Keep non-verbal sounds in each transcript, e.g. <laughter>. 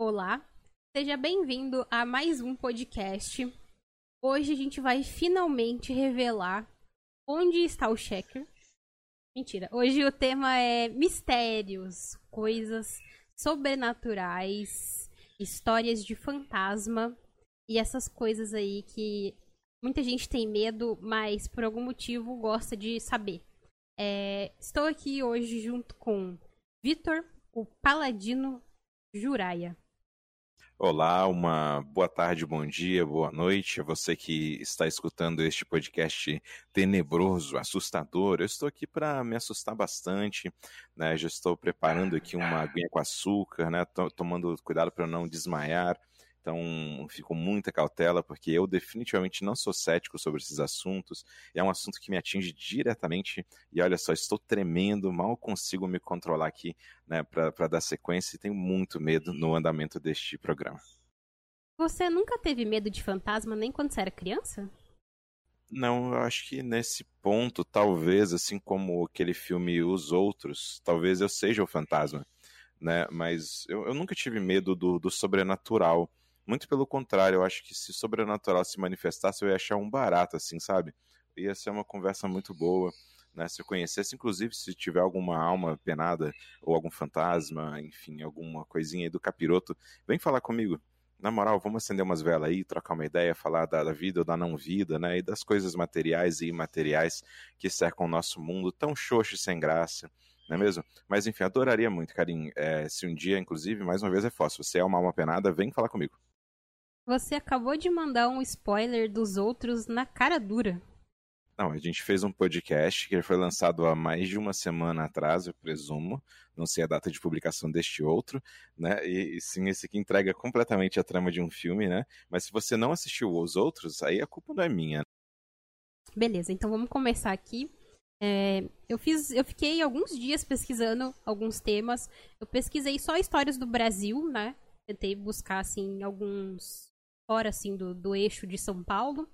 Olá, seja bem-vindo a mais um podcast. Hoje a gente vai finalmente revelar onde está o checker. Mentira, hoje o tema é mistérios, coisas sobrenaturais, histórias de fantasma e essas coisas aí que muita gente tem medo, mas por algum motivo gosta de saber. É, estou aqui hoje junto com Vitor, o Paladino Juraia. Olá, uma boa tarde, bom dia, boa noite você que está escutando este podcast tenebroso, assustador. Eu estou aqui para me assustar bastante, né? Já estou preparando aqui uma aguinha com açúcar, né? Tô tomando cuidado para não desmaiar. Então, fico com muita cautela, porque eu definitivamente não sou cético sobre esses assuntos. É um assunto que me atinge diretamente. E olha só, estou tremendo, mal consigo me controlar aqui né, para dar sequência e tenho muito medo no andamento deste programa. Você nunca teve medo de fantasma nem quando você era criança? Não, eu acho que nesse ponto, talvez, assim como aquele filme Os Outros, talvez eu seja o fantasma, né? Mas eu, eu nunca tive medo do, do sobrenatural. Muito pelo contrário, eu acho que se sobrenatural se manifestasse, eu ia achar um barato, assim, sabe? Ia ser uma conversa muito boa. Né, se eu conhecesse, inclusive, se tiver alguma alma penada ou algum fantasma, enfim, alguma coisinha aí do capiroto, vem falar comigo. Na moral, vamos acender umas velas aí, trocar uma ideia, falar da, da vida ou da não-vida, né? E das coisas materiais e imateriais que cercam o nosso mundo tão xoxo e sem graça, não é mesmo? Mas enfim, adoraria muito, Karim. É, se um dia, inclusive, mais uma vez é fácil, você é uma alma penada, vem falar comigo. Você acabou de mandar um spoiler dos outros na cara dura. Não, a gente fez um podcast que foi lançado há mais de uma semana atrás, eu presumo. Não sei a data de publicação deste outro, né? E, e, sim, esse aqui entrega completamente a trama de um filme, né? Mas se você não assistiu os outros, aí a culpa não é minha. Beleza, então vamos começar aqui. É, eu fiz, eu fiquei alguns dias pesquisando alguns temas. Eu pesquisei só histórias do Brasil, né? Tentei buscar assim alguns fora assim do, do eixo de São Paulo,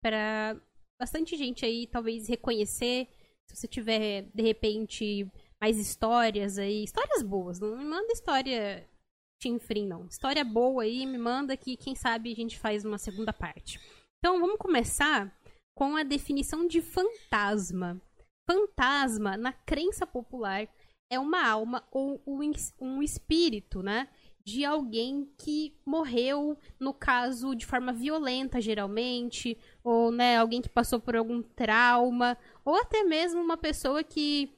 para bastante gente aí talvez reconhecer, se você tiver de repente mais histórias aí, histórias boas, não me manda história chinfrim não, história boa aí, me manda que quem sabe a gente faz uma segunda parte. Então vamos começar com a definição de fantasma. Fantasma, na crença popular, é uma alma ou um espírito, né? De alguém que morreu, no caso, de forma violenta, geralmente, ou, né, alguém que passou por algum trauma, ou até mesmo uma pessoa que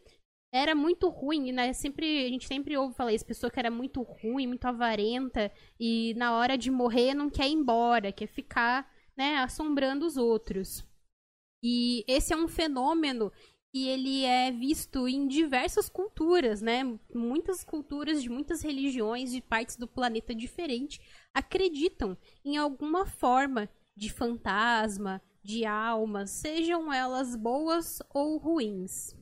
era muito ruim, né? Sempre, a gente sempre ouve falar isso, pessoa que era muito ruim, muito avarenta, e na hora de morrer não quer ir embora, quer ficar, né, assombrando os outros. E esse é um fenômeno e ele é visto em diversas culturas, né? Muitas culturas de muitas religiões de partes do planeta diferente acreditam em alguma forma de fantasma, de almas, sejam elas boas ou ruins.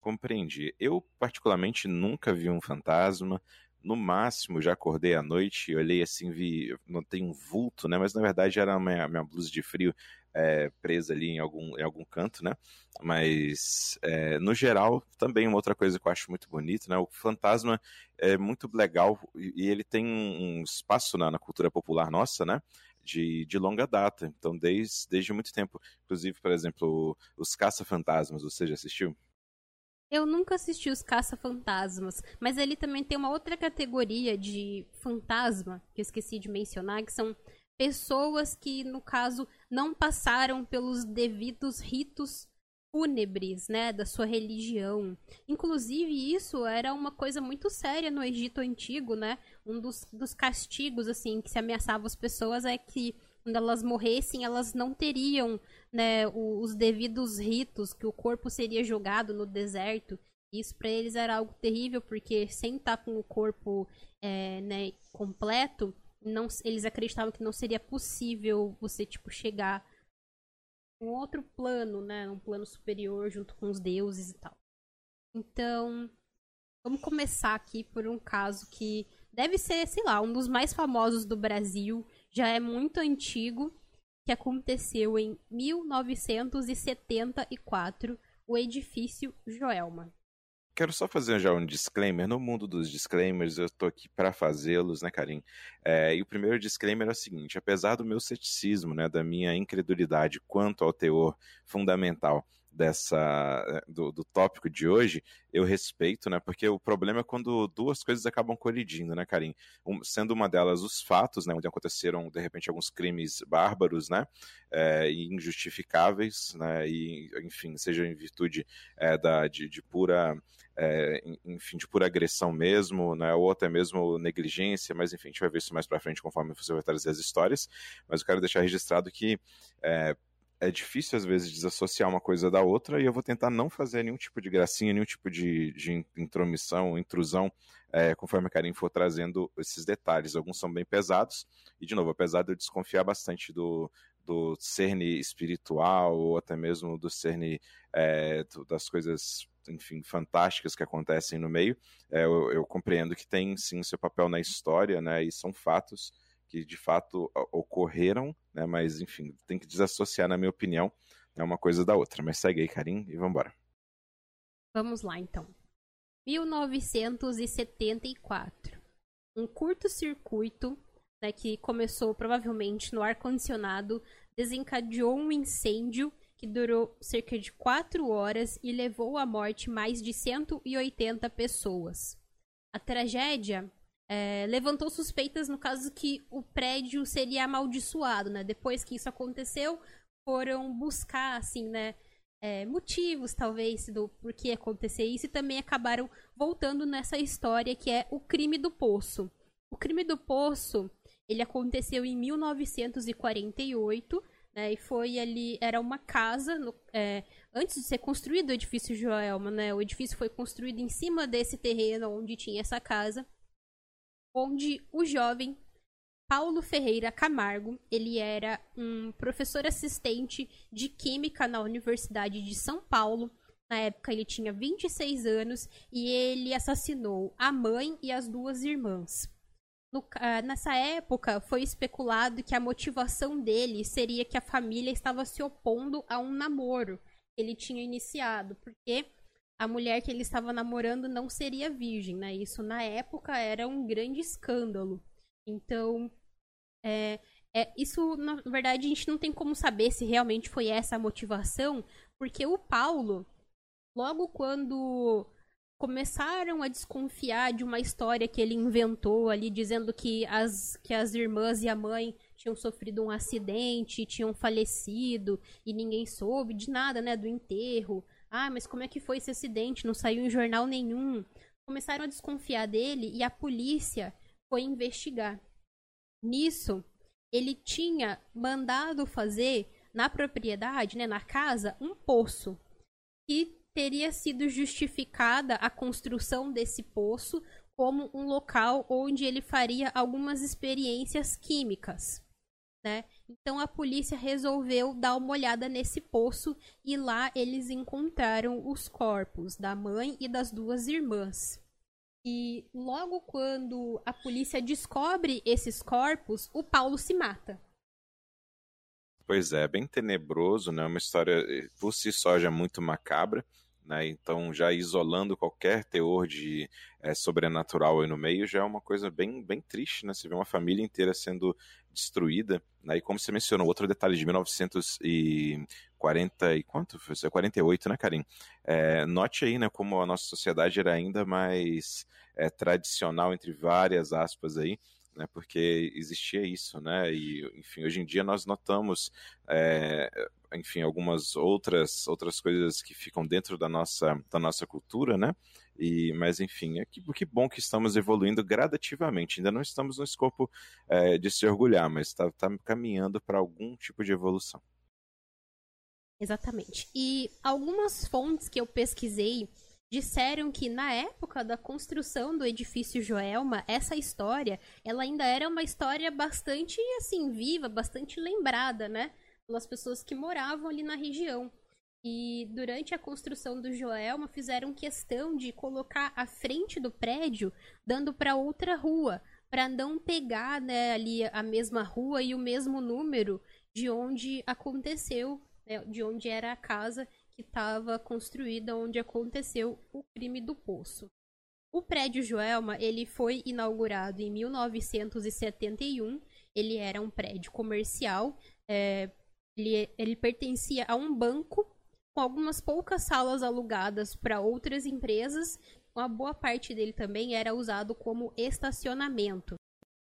Compreendi. Eu, particularmente, nunca vi um fantasma. No máximo, já acordei à noite, olhei assim, vi, notei um vulto, né? Mas na verdade era minha, minha blusa de frio é, presa ali em algum, em algum canto, né? Mas, é, no geral, também uma outra coisa que eu acho muito bonita, né? O fantasma é muito legal e ele tem um espaço na, na cultura popular nossa, né? De, de, longa data, então desde, desde muito tempo. Inclusive, por exemplo, os Caça-Fantasmas, você já assistiu? Eu nunca assisti os Caça-Fantasmas, mas ele também tem uma outra categoria de fantasma, que eu esqueci de mencionar, que são pessoas que, no caso, não passaram pelos devidos ritos fúnebres, né, da sua religião. Inclusive, isso era uma coisa muito séria no Egito Antigo, né? Um dos, dos castigos, assim, que se ameaçava as pessoas é que quando elas morressem, elas não teriam, né, os devidos ritos, que o corpo seria jogado no deserto. Isso para eles era algo terrível, porque sem estar com o corpo é, né, completo, não, eles acreditavam que não seria possível você, tipo, chegar um outro plano, né? Um plano superior junto com os deuses e tal. Então, vamos começar aqui por um caso que deve ser, sei lá, um dos mais famosos do Brasil, já é muito antigo, que aconteceu em 1974, o edifício Joelma. Quero só fazer já um disclaimer. No mundo dos disclaimers, eu tô aqui para fazê-los, né, Karim? É, e o primeiro disclaimer é o seguinte: apesar do meu ceticismo, né, da minha incredulidade quanto ao teor fundamental dessa eh, do, do, tópico de hoje, eu respeito, né? Porque o problema é quando duas coisas acabam colidindo, né, Karim? Um, sendo uma delas os fatos, né? Onde aconteceram, de repente, alguns crimes bárbaros, né? É, injustificáveis, né? E, enfim, seja em virtude é, da, de, de pura é, enfim, de pura agressão mesmo, né, ou até mesmo negligência, mas enfim, a gente vai ver isso mais para frente conforme você vai trazer as histórias, mas eu quero deixar registrado que é, é difícil às vezes desassociar uma coisa da outra e eu vou tentar não fazer nenhum tipo de gracinha, nenhum tipo de, de intromissão, intrusão, é, conforme a Karim for trazendo esses detalhes. Alguns são bem pesados e, de novo, apesar de eu desconfiar bastante do, do cerne espiritual ou até mesmo do cerne é, das coisas enfim, fantásticas que acontecem no meio, é, eu, eu compreendo que tem sim seu papel na história, né, e são fatos que de fato ocorreram, né? Mas enfim, tem que desassociar, na minha opinião, né, uma coisa da outra. Mas segue aí, Karim, e vamos embora. Vamos lá, então. 1974. Um curto-circuito, né, que começou provavelmente no ar-condicionado, desencadeou um incêndio que durou cerca de 4 horas e levou à morte mais de 180 pessoas. A tragédia é, levantou suspeitas no caso que o prédio seria amaldiçoado, né? Depois que isso aconteceu, foram buscar, assim, né? É, motivos, talvez, do porquê acontecer isso e também acabaram voltando nessa história que é o crime do poço. O crime do poço, ele aconteceu em 1948, né? E foi ali, era uma casa, no, é, antes de ser construído o edifício Joelma, né? O edifício foi construído em cima desse terreno onde tinha essa casa onde o jovem Paulo Ferreira Camargo, ele era um professor assistente de química na Universidade de São Paulo. Na época ele tinha 26 anos e ele assassinou a mãe e as duas irmãs. No, uh, nessa época foi especulado que a motivação dele seria que a família estava se opondo a um namoro que ele tinha iniciado, porque a mulher que ele estava namorando não seria virgem, né? Isso na época era um grande escândalo. Então, é, é, isso, na verdade, a gente não tem como saber se realmente foi essa a motivação, porque o Paulo, logo quando começaram a desconfiar de uma história que ele inventou ali, dizendo que as, que as irmãs e a mãe tinham sofrido um acidente, tinham falecido e ninguém soube de nada, né, do enterro. Ah, mas como é que foi esse acidente? Não saiu em jornal nenhum. Começaram a desconfiar dele e a polícia foi investigar. Nisso, ele tinha mandado fazer na propriedade, né, na casa, um poço. E teria sido justificada a construção desse poço como um local onde ele faria algumas experiências químicas né? Então a polícia resolveu dar uma olhada nesse poço e lá eles encontraram os corpos da mãe e das duas irmãs. E logo quando a polícia descobre esses corpos, o Paulo se mata. Pois é, bem tenebroso, né? Uma história por si só já muito macabra. Né? Então, já isolando qualquer teor de é, sobrenatural aí no meio, já é uma coisa bem, bem triste, né? Você vê uma família inteira sendo destruída, né? E como você mencionou, outro detalhe de 1940 e quanto? Foi 48, né, Karim? É, note aí, né, como a nossa sociedade era ainda mais é, tradicional, entre várias aspas aí, né, porque existia isso, né, e enfim, hoje em dia nós notamos, é, enfim, algumas outras outras coisas que ficam dentro da nossa da nossa cultura, né, e, mas enfim, é que, que bom que estamos evoluindo gradativamente. Ainda não estamos no escopo é, de se orgulhar, mas está tá caminhando para algum tipo de evolução. Exatamente. E algumas fontes que eu pesquisei disseram que na época da construção do edifício Joelma, essa história, ela ainda era uma história bastante assim viva, bastante lembrada, né, pelas pessoas que moravam ali na região. E durante a construção do Joelma fizeram questão de colocar a frente do prédio dando para outra rua, para não pegar né, ali a mesma rua e o mesmo número de onde aconteceu, né, de onde era a casa que estava construída onde aconteceu o crime do poço. O prédio Joelma ele foi inaugurado em 1971. Ele era um prédio comercial. É, ele, ele pertencia a um banco com algumas poucas salas alugadas para outras empresas. Uma boa parte dele também era usado como estacionamento.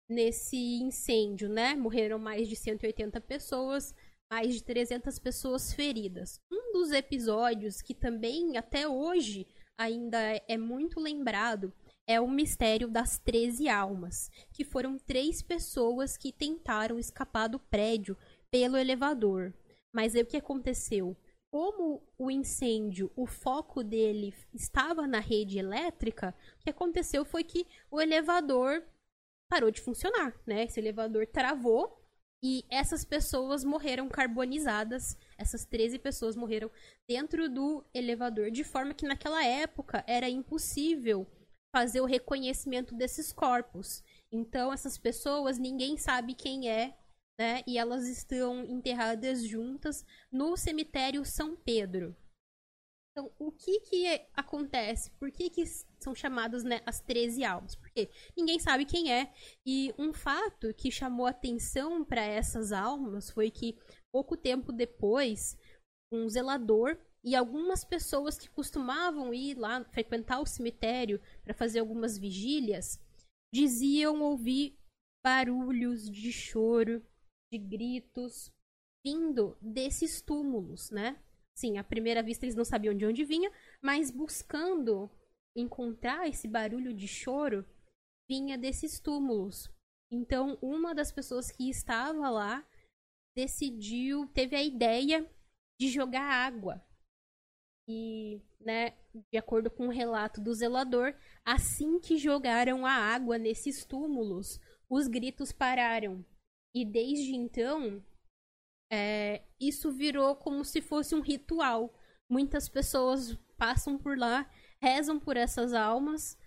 Nesse incêndio, né, morreram mais de 180 pessoas, mais de 300 pessoas feridas. Um dos episódios que também até hoje ainda é muito lembrado é o mistério das 13 almas, que foram três pessoas que tentaram escapar do prédio pelo elevador. Mas aí o que aconteceu? Como o incêndio, o foco dele estava na rede elétrica, o que aconteceu foi que o elevador parou de funcionar, né? Esse elevador travou e essas pessoas morreram carbonizadas. Essas 13 pessoas morreram dentro do elevador, de forma que naquela época era impossível fazer o reconhecimento desses corpos. Então, essas pessoas, ninguém sabe quem é, né? E elas estão enterradas juntas no cemitério São Pedro. Então, o que que acontece? Por que, que são chamadas né, as 13 almas? Porque ninguém sabe quem é. E um fato que chamou atenção para essas almas foi que, pouco tempo depois, um zelador e algumas pessoas que costumavam ir lá frequentar o cemitério para fazer algumas vigílias diziam ouvir barulhos de choro, de gritos vindo desses túmulos, né? Sim, à primeira vista eles não sabiam de onde vinha, mas buscando encontrar esse barulho de choro, vinha desses túmulos. Então, uma das pessoas que estava lá decidiu, teve a ideia de jogar água. E, né, de acordo com o relato do zelador, assim que jogaram a água nesses túmulos, os gritos pararam. E desde então, é, isso virou como se fosse um ritual. Muitas pessoas passam por lá, rezam por essas almas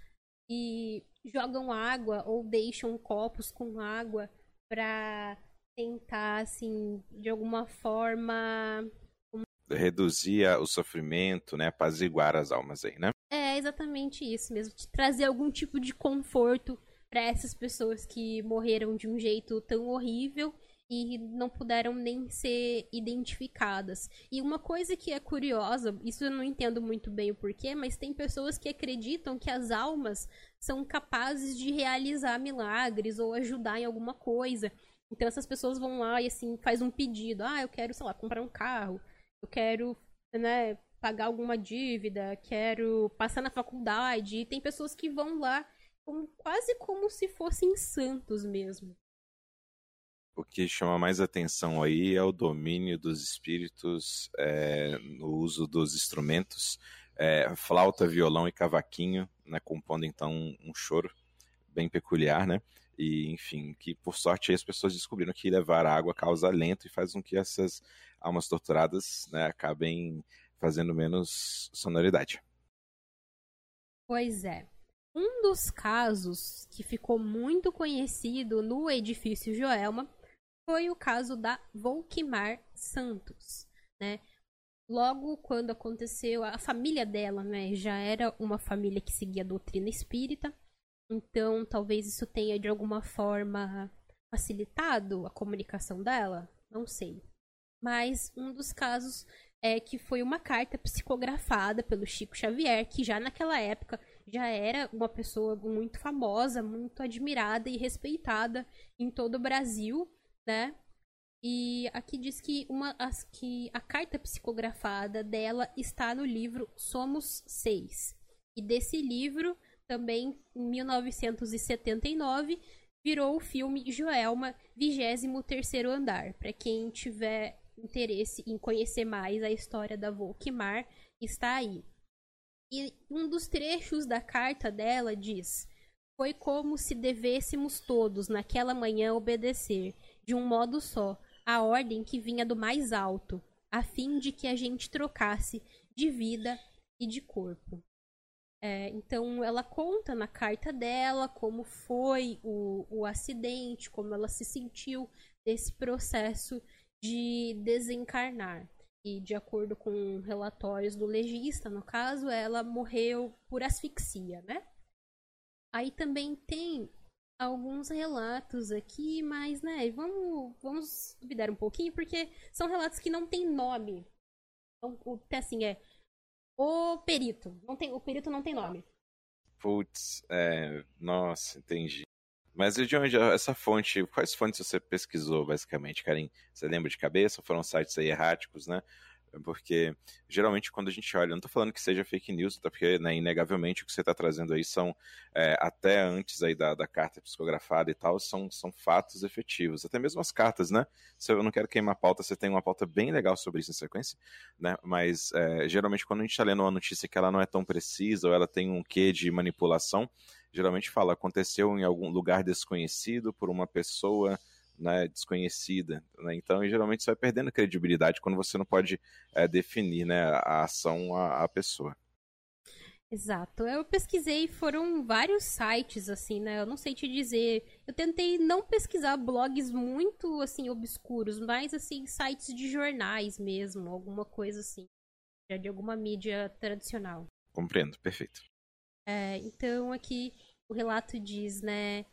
e jogam água ou deixam copos com água para tentar, assim, de alguma forma. Reduzir o sofrimento, né? Apaziguar as almas aí, né? É exatamente isso mesmo. Trazer algum tipo de conforto para essas pessoas que morreram de um jeito tão horrível e não puderam nem ser identificadas. E uma coisa que é curiosa, isso eu não entendo muito bem o porquê, mas tem pessoas que acreditam que as almas são capazes de realizar milagres ou ajudar em alguma coisa. Então essas pessoas vão lá e assim faz um pedido, ah, eu quero, sei lá, comprar um carro, eu quero, né, pagar alguma dívida, quero passar na faculdade. E tem pessoas que vão lá como, quase como se fossem santos mesmo o que chama mais atenção aí é o domínio dos espíritos é, no uso dos instrumentos, é, flauta, violão e cavaquinho, né, compondo então um, choro bem peculiar, né? E enfim, que por sorte as pessoas descobriram que levar água causa alento e faz com que essas almas torturadas né, acabem fazendo menos sonoridade. Pois é. Um dos casos que ficou muito conhecido no edifício Joelma foi o caso da Volkmar Santos, né? Logo quando aconteceu, a família dela, né, já era uma família que seguia a doutrina espírita, então talvez isso tenha de alguma forma facilitado a comunicação dela, não sei. Mas um dos casos é que foi uma carta psicografada pelo Chico Xavier, que já naquela época já era uma pessoa muito famosa, muito admirada e respeitada em todo o Brasil, né? E aqui diz que, uma, as, que a carta psicografada dela está no livro Somos Seis. E desse livro, também em 1979, virou o filme Joelma, 23 Andar. Para quem tiver interesse em conhecer mais a história da Volkmar, está aí. E um dos trechos da carta dela diz: Foi como se devêssemos todos, naquela manhã, obedecer de um modo só, a ordem que vinha do mais alto, a fim de que a gente trocasse de vida e de corpo. É, então ela conta na carta dela como foi o, o acidente, como ela se sentiu desse processo de desencarnar. E de acordo com relatórios do legista, no caso, ela morreu por asfixia, né? Aí também tem alguns relatos aqui, mas, né, vamos, vamos duvidar um pouquinho, porque são relatos que não têm nome. Então, até assim, é o perito. Não tem, o perito não tem nome. Putz, é, nossa, entendi. Mas de onde essa fonte, quais fontes você pesquisou, basicamente, Karim? Você lembra de cabeça? Foram sites aí erráticos, né? Porque geralmente quando a gente olha, não estou falando que seja fake news, até porque né, inegavelmente o que você está trazendo aí são é, até antes aí da, da carta psicografada e tal, são, são fatos efetivos. Até mesmo as cartas, né? Se eu não quero queimar a pauta, você tem uma pauta bem legal sobre isso na sequência, né? Mas é, geralmente quando a gente está lendo uma notícia que ela não é tão precisa ou ela tem um quê de manipulação, geralmente fala aconteceu em algum lugar desconhecido por uma pessoa né, desconhecida. Né? Então, geralmente, você vai perdendo credibilidade quando você não pode é, definir né, a ação à, à pessoa. Exato. Eu pesquisei, foram vários sites, assim, né? Eu não sei te dizer. Eu tentei não pesquisar blogs muito, assim, obscuros, mas, assim, sites de jornais mesmo, alguma coisa assim. De alguma mídia tradicional. Compreendo, perfeito. É, então, aqui o relato diz, né?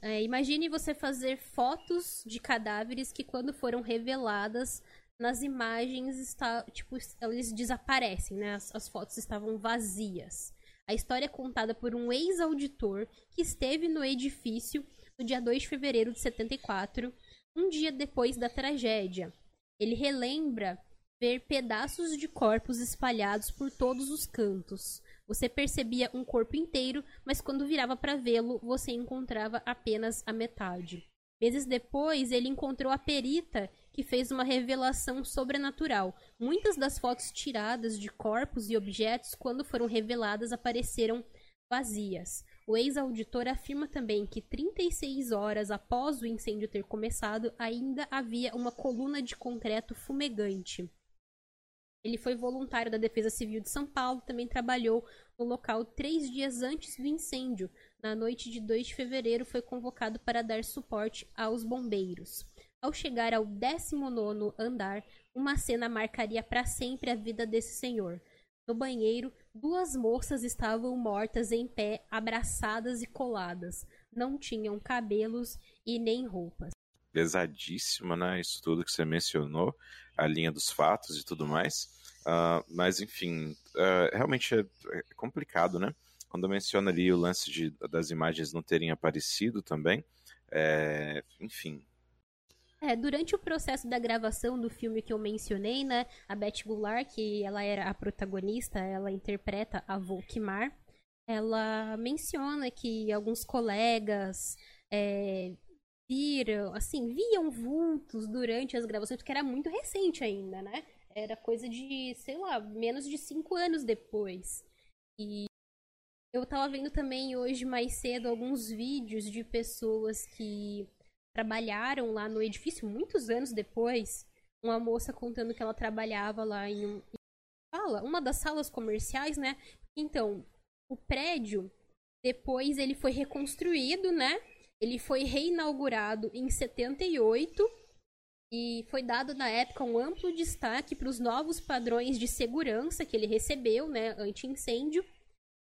É, imagine você fazer fotos de cadáveres que, quando foram reveladas nas imagens, está, tipo, eles desaparecem, né? As, as fotos estavam vazias. A história é contada por um ex-auditor que esteve no edifício no dia 2 de fevereiro de 74, um dia depois da tragédia. Ele relembra ver pedaços de corpos espalhados por todos os cantos. Você percebia um corpo inteiro, mas quando virava para vê-lo, você encontrava apenas a metade. Meses depois, ele encontrou a perita que fez uma revelação sobrenatural. Muitas das fotos tiradas de corpos e objetos, quando foram reveladas, apareceram vazias. O ex-auditor afirma também que 36 horas após o incêndio ter começado, ainda havia uma coluna de concreto fumegante. Ele foi voluntário da Defesa Civil de São Paulo, também trabalhou no local três dias antes do incêndio. Na noite de 2 de fevereiro, foi convocado para dar suporte aos bombeiros. Ao chegar ao 19 andar, uma cena marcaria para sempre a vida desse senhor. No banheiro, duas moças estavam mortas em pé, abraçadas e coladas. Não tinham cabelos e nem roupas. Pesadíssima, né? Isso tudo que você mencionou, a linha dos fatos e tudo mais. Uh, mas, enfim, uh, realmente é, é, complicado, né? Quando menciona ali o lance de, das imagens não terem aparecido também, é, enfim. É, durante o processo da gravação do filme que eu mencionei, né, a Beth Goulart, que ela era a protagonista, ela interpreta a Volkmar, ela menciona que alguns colegas é, viram, assim, viam vultos durante as gravações, porque era muito recente ainda, né? Era coisa de, sei lá, menos de cinco anos depois. E eu tava vendo também hoje mais cedo alguns vídeos de pessoas que trabalharam lá no edifício muitos anos depois. Uma moça contando que ela trabalhava lá em um. Fala, uma das salas comerciais, né? Então, o prédio, depois ele foi reconstruído, né? Ele foi reinaugurado em 78 e foi dado na época um amplo destaque para os novos padrões de segurança que ele recebeu, né, anti-incêndio,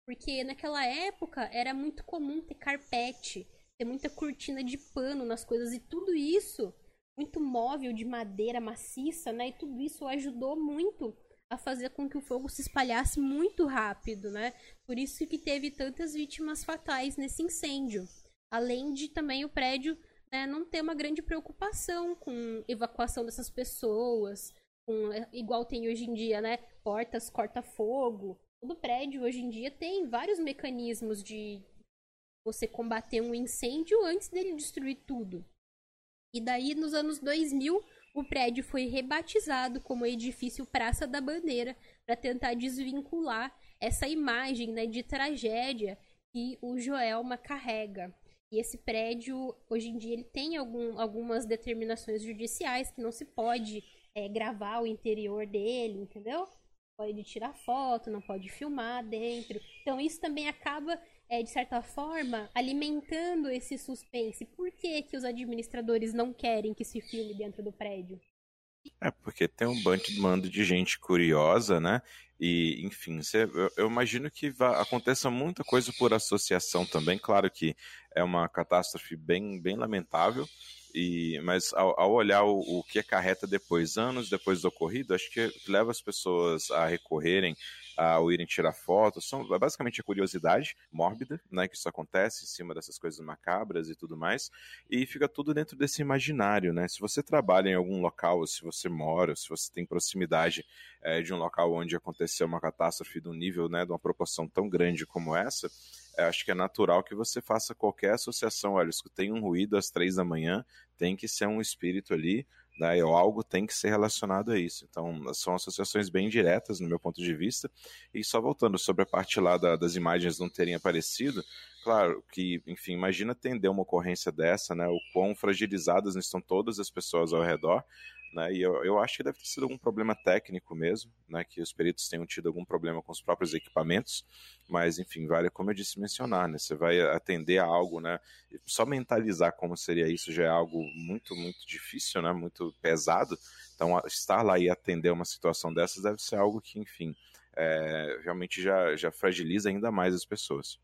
porque naquela época era muito comum ter carpete, ter muita cortina de pano nas coisas e tudo isso, muito móvel de madeira maciça, né, e tudo isso ajudou muito a fazer com que o fogo se espalhasse muito rápido, né? Por isso que teve tantas vítimas fatais nesse incêndio. Além de também o prédio né, não ter uma grande preocupação com evacuação dessas pessoas, com, é, igual tem hoje em dia, né? Portas corta-fogo. Todo prédio hoje em dia tem vários mecanismos de você combater um incêndio antes dele destruir tudo. E daí, nos anos 2000, o prédio foi rebatizado como edifício Praça da Bandeira para tentar desvincular essa imagem né, de tragédia que o Joelma carrega. E esse prédio, hoje em dia, ele tem algum, algumas determinações judiciais que não se pode é, gravar o interior dele, entendeu? Pode tirar foto, não pode filmar dentro. Então isso também acaba, é, de certa forma, alimentando esse suspense. Por que, que os administradores não querem que se filme dentro do prédio? É, porque tem um bando de gente curiosa, né? E, enfim, cê, eu, eu, imagino que vá, aconteça muita coisa por associação também. Claro que é uma catástrofe bem, bem lamentável, e, mas ao, ao olhar o, o, que acarreta depois, anos depois do ocorrido, acho que leva as pessoas a recorrerem ao irem tirar fotos. São basicamente a curiosidade mórbida, né, que isso acontece em cima dessas coisas macabras e tudo mais. E fica tudo dentro desse imaginário, né? Se você trabalha em algum local, se você mora, se você tem proximidade é, de um local onde aconteceu uma catástrofe do nível, né, de uma proporção tão grande como essa, é, acho que é natural que você faça qualquer associação. Olha, escutei um ruído às três da manhã, tem que ser um espírito ali, né, ou algo tem que ser relacionado a isso. Então, são associações bem diretas, no meu ponto de vista. E só voltando sobre a parte lá da, das imagens não terem aparecido, claro que, enfim, imagina atender uma ocorrência dessa, né, o quão fragilizadas estão todas as pessoas ao redor, né? E eu, eu acho que deve ter sido algum problema técnico mesmo, né? Que os peritos tenham tido algum problema com os próprios equipamentos, mas enfim, vale como eu disse mencionar, né? Você vai atender a algo, né? Só mentalizar como seria isso já é algo muito, muito difícil, né? Muito pesado. Então, estar lá e atender uma situação dessas deve ser algo que, enfim, é, realmente já, já fragiliza ainda mais as pessoas.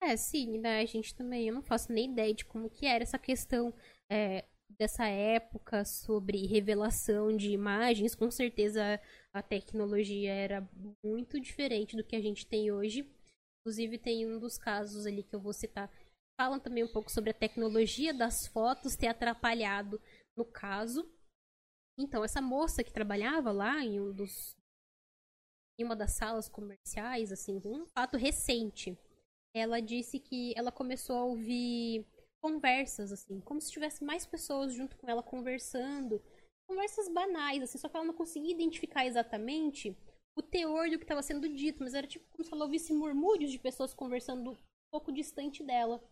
É, sim, né? A gente também, eu não faço nem ideia de como que era essa questão é, dessa época sobre revelação de imagens, com certeza a tecnologia era muito diferente do que a gente tem hoje. Inclusive tem um dos casos ali que eu vou citar, falam também um pouco sobre a tecnologia das fotos ter atrapalhado no caso. Então, essa moça que trabalhava lá em um dos em uma das salas comerciais, assim, um fato recente, ela disse que ela começou a ouvir conversas, assim, como se tivesse mais pessoas junto com ela conversando. Conversas banais, assim, só que ela não conseguia identificar exatamente o teor do que estava sendo dito, mas era tipo como se ela ouvisse murmúrios de pessoas conversando um pouco distante dela.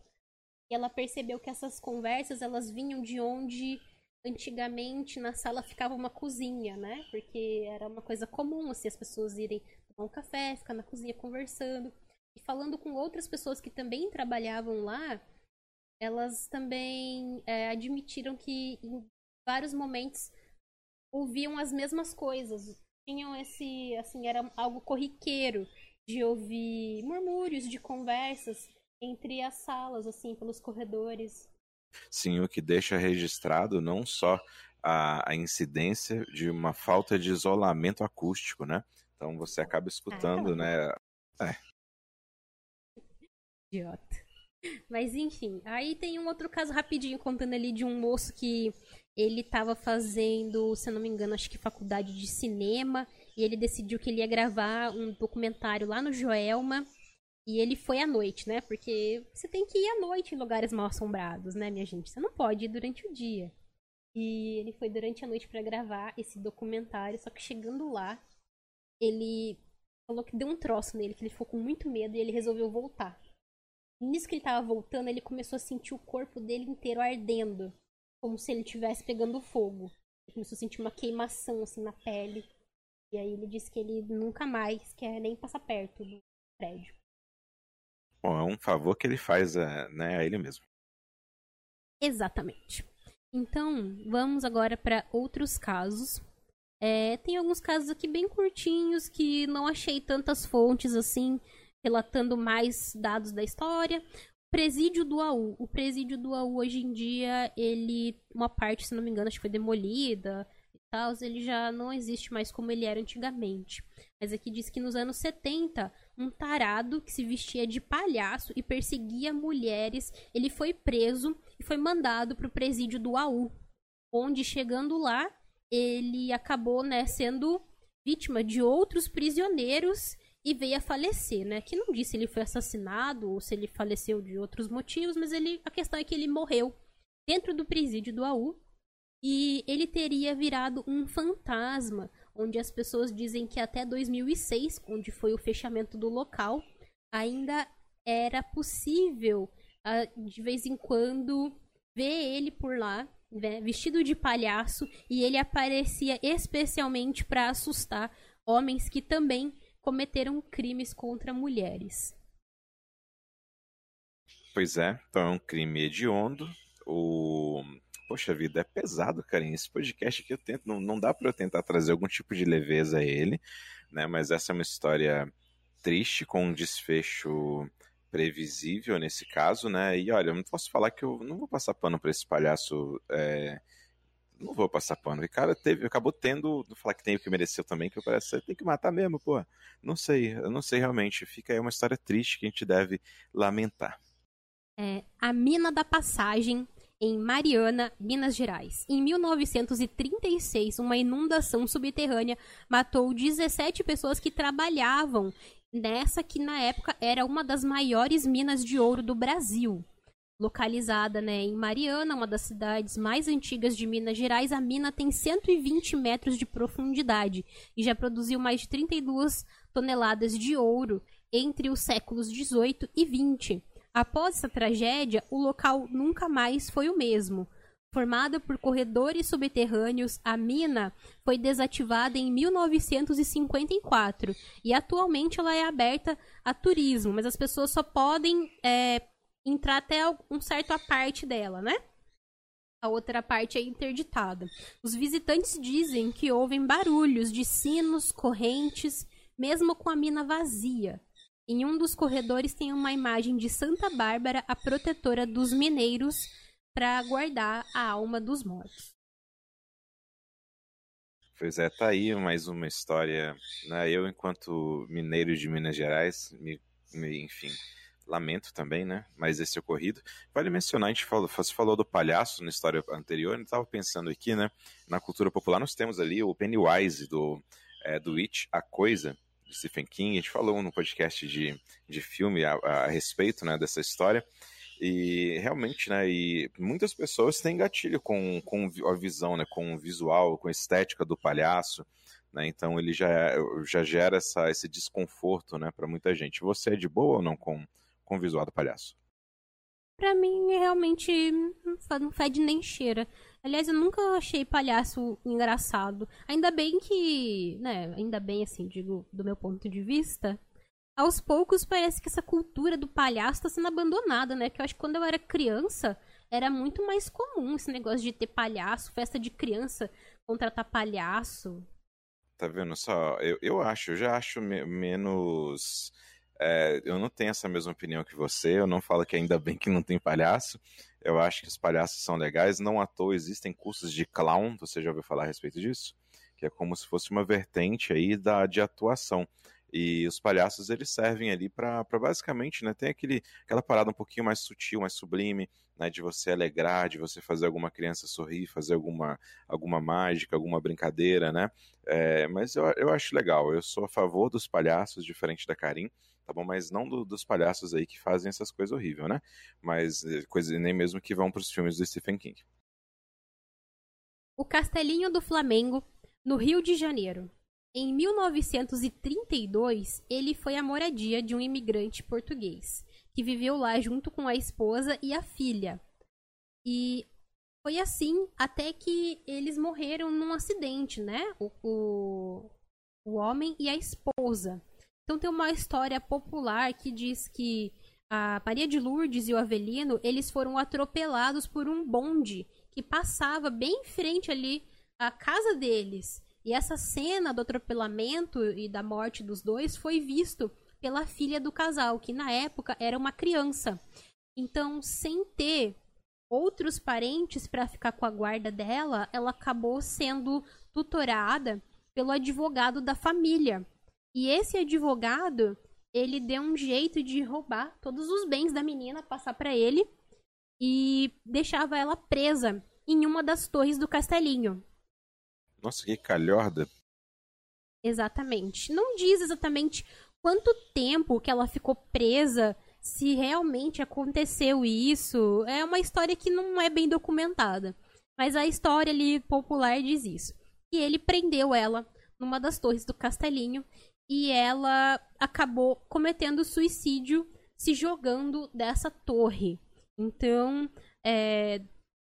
E ela percebeu que essas conversas, elas vinham de onde antigamente na sala ficava uma cozinha, né? Porque era uma coisa comum, assim, as pessoas irem tomar um café, ficar na cozinha conversando. E falando com outras pessoas que também trabalhavam lá, elas também é, admitiram que em vários momentos ouviam as mesmas coisas. Tinham esse, assim, era algo corriqueiro de ouvir murmúrios de conversas entre as salas, assim, pelos corredores. Sim, o que deixa registrado não só a, a incidência de uma falta de isolamento acústico, né? Então você acaba escutando, ah, né? É. Idiota. Mas enfim, aí tem um outro caso rapidinho contando ali de um moço que ele estava fazendo, se eu não me engano, acho que faculdade de cinema, e ele decidiu que ele ia gravar um documentário lá no Joelma. E ele foi à noite, né? Porque você tem que ir à noite em lugares mal assombrados, né, minha gente? Você não pode ir durante o dia. E ele foi durante a noite para gravar esse documentário, só que chegando lá, ele falou que deu um troço nele, que ele ficou com muito medo e ele resolveu voltar. Nisso que ele tava voltando, ele começou a sentir o corpo dele inteiro ardendo. Como se ele estivesse pegando fogo. Ele começou a sentir uma queimação assim na pele. E aí ele disse que ele nunca mais quer nem passar perto do prédio. Bom, é um favor que ele faz é, né, a ele mesmo. Exatamente. Então, vamos agora para outros casos. É, tem alguns casos aqui bem curtinhos que não achei tantas fontes assim relatando mais dados da história. Presídio do AU. O presídio do AU hoje em dia, ele. Uma parte, se não me engano, acho que foi demolida e tal. Ele já não existe mais como ele era antigamente. Mas aqui diz que nos anos 70, um tarado que se vestia de palhaço e perseguia mulheres, ele foi preso e foi mandado para o presídio do AU. Onde, chegando lá, ele acabou né, sendo vítima de outros prisioneiros e veio a falecer, né? Que não disse se ele foi assassinado ou se ele faleceu de outros motivos, mas ele, a questão é que ele morreu dentro do presídio do AU e ele teria virado um fantasma, onde as pessoas dizem que até 2006, onde foi o fechamento do local, ainda era possível uh, de vez em quando ver ele por lá, né, vestido de palhaço, e ele aparecia especialmente para assustar homens que também cometeram crimes contra mulheres. Pois é, então é um crime hediondo. O poxa vida, é pesado, cara. Esse podcast aqui eu tento, não, não dá para eu tentar trazer algum tipo de leveza a ele, né? Mas essa é uma história triste com um desfecho previsível nesse caso, né? E olha, eu não posso falar que eu não vou passar pano para esse palhaço. É... Não vou passar pano. O cara teve, acabou tendo, falar que tem o que mereceu também, que parece tem que matar mesmo, pô. Não sei, eu não sei realmente. Fica aí uma história triste que a gente deve lamentar. É, a Mina da Passagem em Mariana, Minas Gerais. Em 1936, uma inundação subterrânea matou 17 pessoas que trabalhavam nessa que na época era uma das maiores minas de ouro do Brasil. Localizada né, em Mariana, uma das cidades mais antigas de Minas Gerais, a mina tem 120 metros de profundidade e já produziu mais de 32 toneladas de ouro entre os séculos 18 e 20. Após essa tragédia, o local nunca mais foi o mesmo. Formada por corredores subterrâneos, a mina foi desativada em 1954 e atualmente ela é aberta a turismo, mas as pessoas só podem é, entrar até um certo parte dela, né? A outra parte é interditada. Os visitantes dizem que ouvem barulhos de sinos, correntes, mesmo com a mina vazia. Em um dos corredores tem uma imagem de Santa Bárbara, a protetora dos mineiros, para guardar a alma dos mortos. Pois é, tá aí mais uma história. Né? Eu, enquanto mineiro de Minas Gerais, me, me, enfim, lamento também, né? Mas esse ocorrido. Vale mencionar, a gente falou, você falou do palhaço na história anterior, eu estava pensando aqui, né? Na cultura popular, nós temos ali o Pennywise do, é, do It, A Coisa, Stephen King, a gente falou no podcast de, de filme a, a respeito né, dessa história. E realmente, né, e muitas pessoas têm gatilho com, com a visão, né, com o visual, com a estética do palhaço, né, então ele já, já gera essa, esse desconforto, né, para muita gente. Você é de boa ou não com, com o visual do palhaço? Pra mim, realmente não fede nem cheira. Aliás, eu nunca achei palhaço engraçado. Ainda bem que, né, ainda bem assim, digo, do meu ponto de vista, aos poucos parece que essa cultura do palhaço está sendo abandonada, né? Porque eu acho que quando eu era criança, era muito mais comum esse negócio de ter palhaço, festa de criança, contratar palhaço. Tá vendo só? Eu, eu acho, eu já acho me menos. É, eu não tenho essa mesma opinião que você, eu não falo que ainda bem que não tem palhaço, eu acho que os palhaços são legais. Não à toa existem cursos de clown. Você já ouviu falar a respeito disso? Que é como se fosse uma vertente aí da, de atuação. E os palhaços eles servem ali para basicamente, né, tem aquele, aquela parada um pouquinho mais sutil, mais sublime, né, de você alegrar, de você fazer alguma criança sorrir, fazer alguma, alguma mágica, alguma brincadeira, né? É, mas eu, eu acho legal. Eu sou a favor dos palhaços, diferente da Karim tá bom? Mas não do, dos palhaços aí que fazem essas coisas horríveis, né? Mas eh, coisa, nem mesmo que vão para os filmes do Stephen King. O Castelinho do Flamengo, no Rio de Janeiro. Em 1932, ele foi a moradia de um imigrante português, que viveu lá junto com a esposa e a filha. E foi assim até que eles morreram num acidente, né? O, o, o homem e a esposa. Então tem uma história popular que diz que a Maria de Lourdes e o Avelino, eles foram atropelados por um bonde que passava bem em frente ali à casa deles. E essa cena do atropelamento e da morte dos dois foi visto pela filha do casal, que na época era uma criança. Então, sem ter outros parentes para ficar com a guarda dela, ela acabou sendo tutorada pelo advogado da família. E esse advogado, ele deu um jeito de roubar todos os bens da menina, passar para ele e deixava ela presa em uma das torres do castelinho. Nossa, que calhorda. Exatamente. Não diz exatamente quanto tempo que ela ficou presa, se realmente aconteceu isso. É uma história que não é bem documentada. Mas a história ali popular diz isso. E ele prendeu ela numa das torres do castelinho e ela acabou cometendo suicídio se jogando dessa torre. Então, é,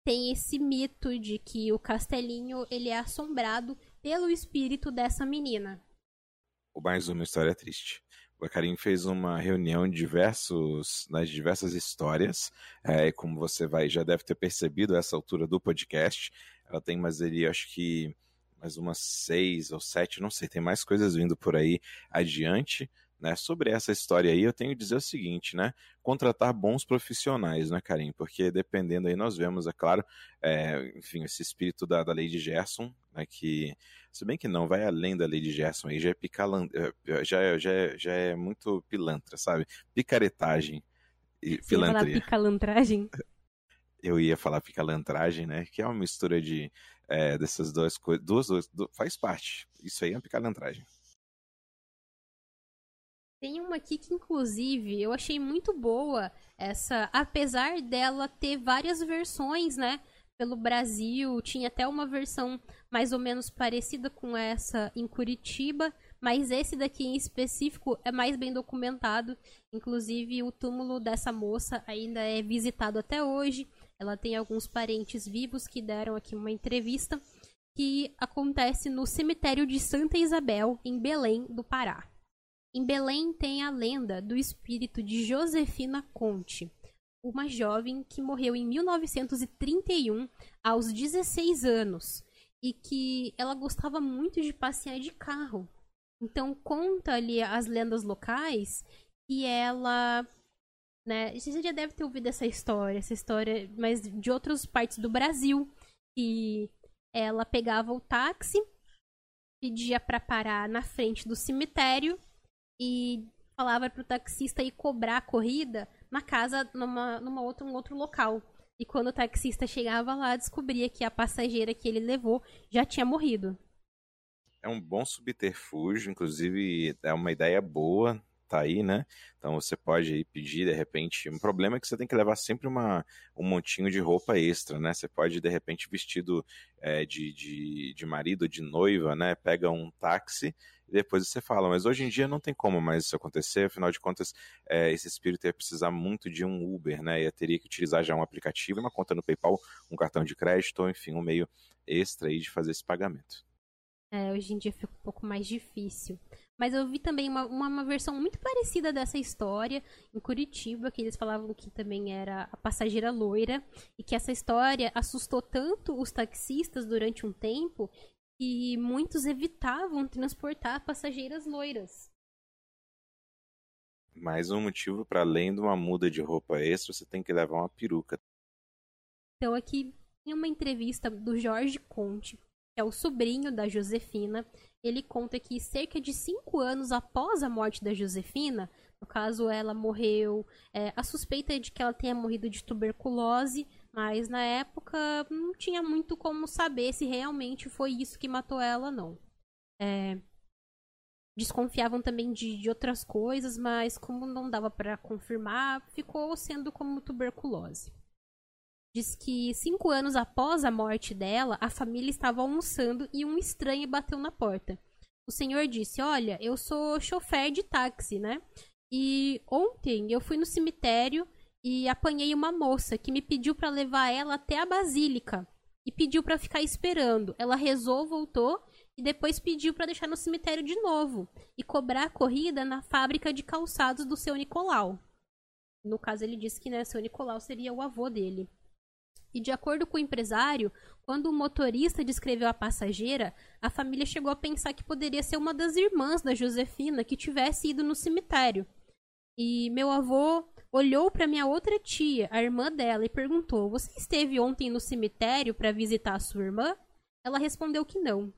tem esse mito de que o castelinho ele é assombrado pelo espírito dessa menina. Mais uma história triste. o Karim fez uma reunião de diversos, de diversas histórias, é, como você vai já deve ter percebido essa altura do podcast, ela tem mais ali, acho que mais umas seis ou sete, não sei, tem mais coisas vindo por aí adiante, né? Sobre essa história aí, eu tenho que dizer o seguinte, né? Contratar bons profissionais, né, Karim? Porque dependendo aí, nós vemos, é claro, é, enfim, esse espírito da, da lei de Gerson, né, que, se bem que não, vai além da lei de Gerson aí, já é picalantra, é, já, já, já é muito pilantra, sabe? Picaretagem e Você pilantria. Ia picalantragem? <laughs> Eu ia falar picalantragem, né? Que é uma mistura de é, dessas duas coisas, duas, duas, faz parte. Isso aí é uma picalantragem. Tem uma aqui que, inclusive, eu achei muito boa essa, apesar dela ter várias versões, né? Pelo Brasil, tinha até uma versão mais ou menos parecida com essa em Curitiba, mas esse daqui em específico é mais bem documentado. Inclusive, o túmulo dessa moça ainda é visitado até hoje. Ela tem alguns parentes vivos que deram aqui uma entrevista que acontece no cemitério de Santa Isabel, em Belém, do Pará. Em Belém tem a lenda do espírito de Josefina Conte, uma jovem que morreu em 1931 aos 16 anos e que ela gostava muito de passear de carro. Então conta ali as lendas locais que ela, né, você já deve ter ouvido essa história, essa história, mas de outras partes do Brasil, que ela pegava o táxi, pedia para parar na frente do cemitério e falava pro taxista ir cobrar a corrida na casa, numa, numa outra, um outro local. E quando o taxista chegava lá, descobria que a passageira que ele levou já tinha morrido. É um bom subterfúgio, inclusive é uma ideia boa, tá aí, né? Então você pode aí pedir, de repente. Um problema é que você tem que levar sempre uma, um montinho de roupa extra, né? Você pode, de repente, vestido é, de, de, de marido, de noiva, né? Pega um táxi e depois você fala. Mas hoje em dia não tem como mais isso acontecer, afinal de contas, é, esse espírito ia precisar muito de um Uber, né? Ia teria que utilizar já um aplicativo, uma conta no PayPal, um cartão de crédito, ou enfim, um meio extra aí de fazer esse pagamento. É, hoje em dia fica um pouco mais difícil. Mas eu vi também uma, uma, uma, versão muito parecida dessa história em Curitiba, que eles falavam que também era a passageira loira, e que essa história assustou tanto os taxistas durante um tempo que muitos evitavam transportar passageiras loiras. Mais um motivo para além de uma muda de roupa extra, você tem que levar uma peruca. Então aqui em uma entrevista do Jorge Conte, é o sobrinho da Josefina, ele conta que cerca de cinco anos após a morte da Josefina, no caso ela morreu, é, a suspeita é de que ela tenha morrido de tuberculose, mas na época não tinha muito como saber se realmente foi isso que matou ela, não. É, desconfiavam também de, de, outras coisas, mas como não dava para confirmar, ficou sendo como tuberculose. Diz que cinco anos após a morte dela, a família estava almoçando e um estranho bateu na porta. O senhor disse: Olha, eu sou chofer de táxi, né? E ontem eu fui no cemitério e apanhei uma moça que me pediu para levar ela até a basílica e pediu para ficar esperando. Ela rezou, voltou e depois pediu para deixar no cemitério de novo e cobrar a corrida na fábrica de calçados do seu Nicolau. No caso, ele disse que né, seu Nicolau seria o avô dele. E de acordo com o empresário, quando o motorista descreveu a passageira, a família chegou a pensar que poderia ser uma das irmãs da Josefina que tivesse ido no cemitério. E meu avô olhou para minha outra tia, a irmã dela, e perguntou: Você esteve ontem no cemitério para visitar a sua irmã? Ela respondeu que não,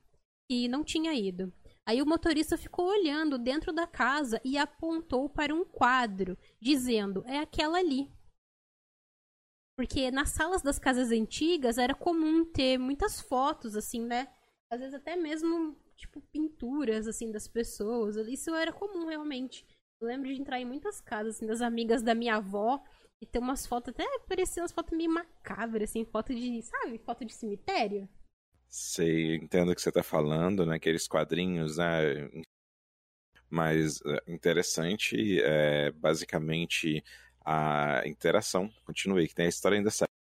que não tinha ido. Aí o motorista ficou olhando dentro da casa e apontou para um quadro, dizendo: É aquela ali. Porque nas salas das casas antigas era comum ter muitas fotos, assim, né? Às vezes até mesmo, tipo, pinturas, assim, das pessoas. Isso era comum, realmente. Eu lembro de entrar em muitas casas, assim, das amigas da minha avó e ter umas fotos, até pareciam umas fotos meio macabras, assim, foto de, sabe, foto de cemitério. Sei, entendo o que você tá falando, né, aqueles quadrinhos, né, mas é, interessante, é, basicamente, a interação, continuei, que tem a história ainda certa.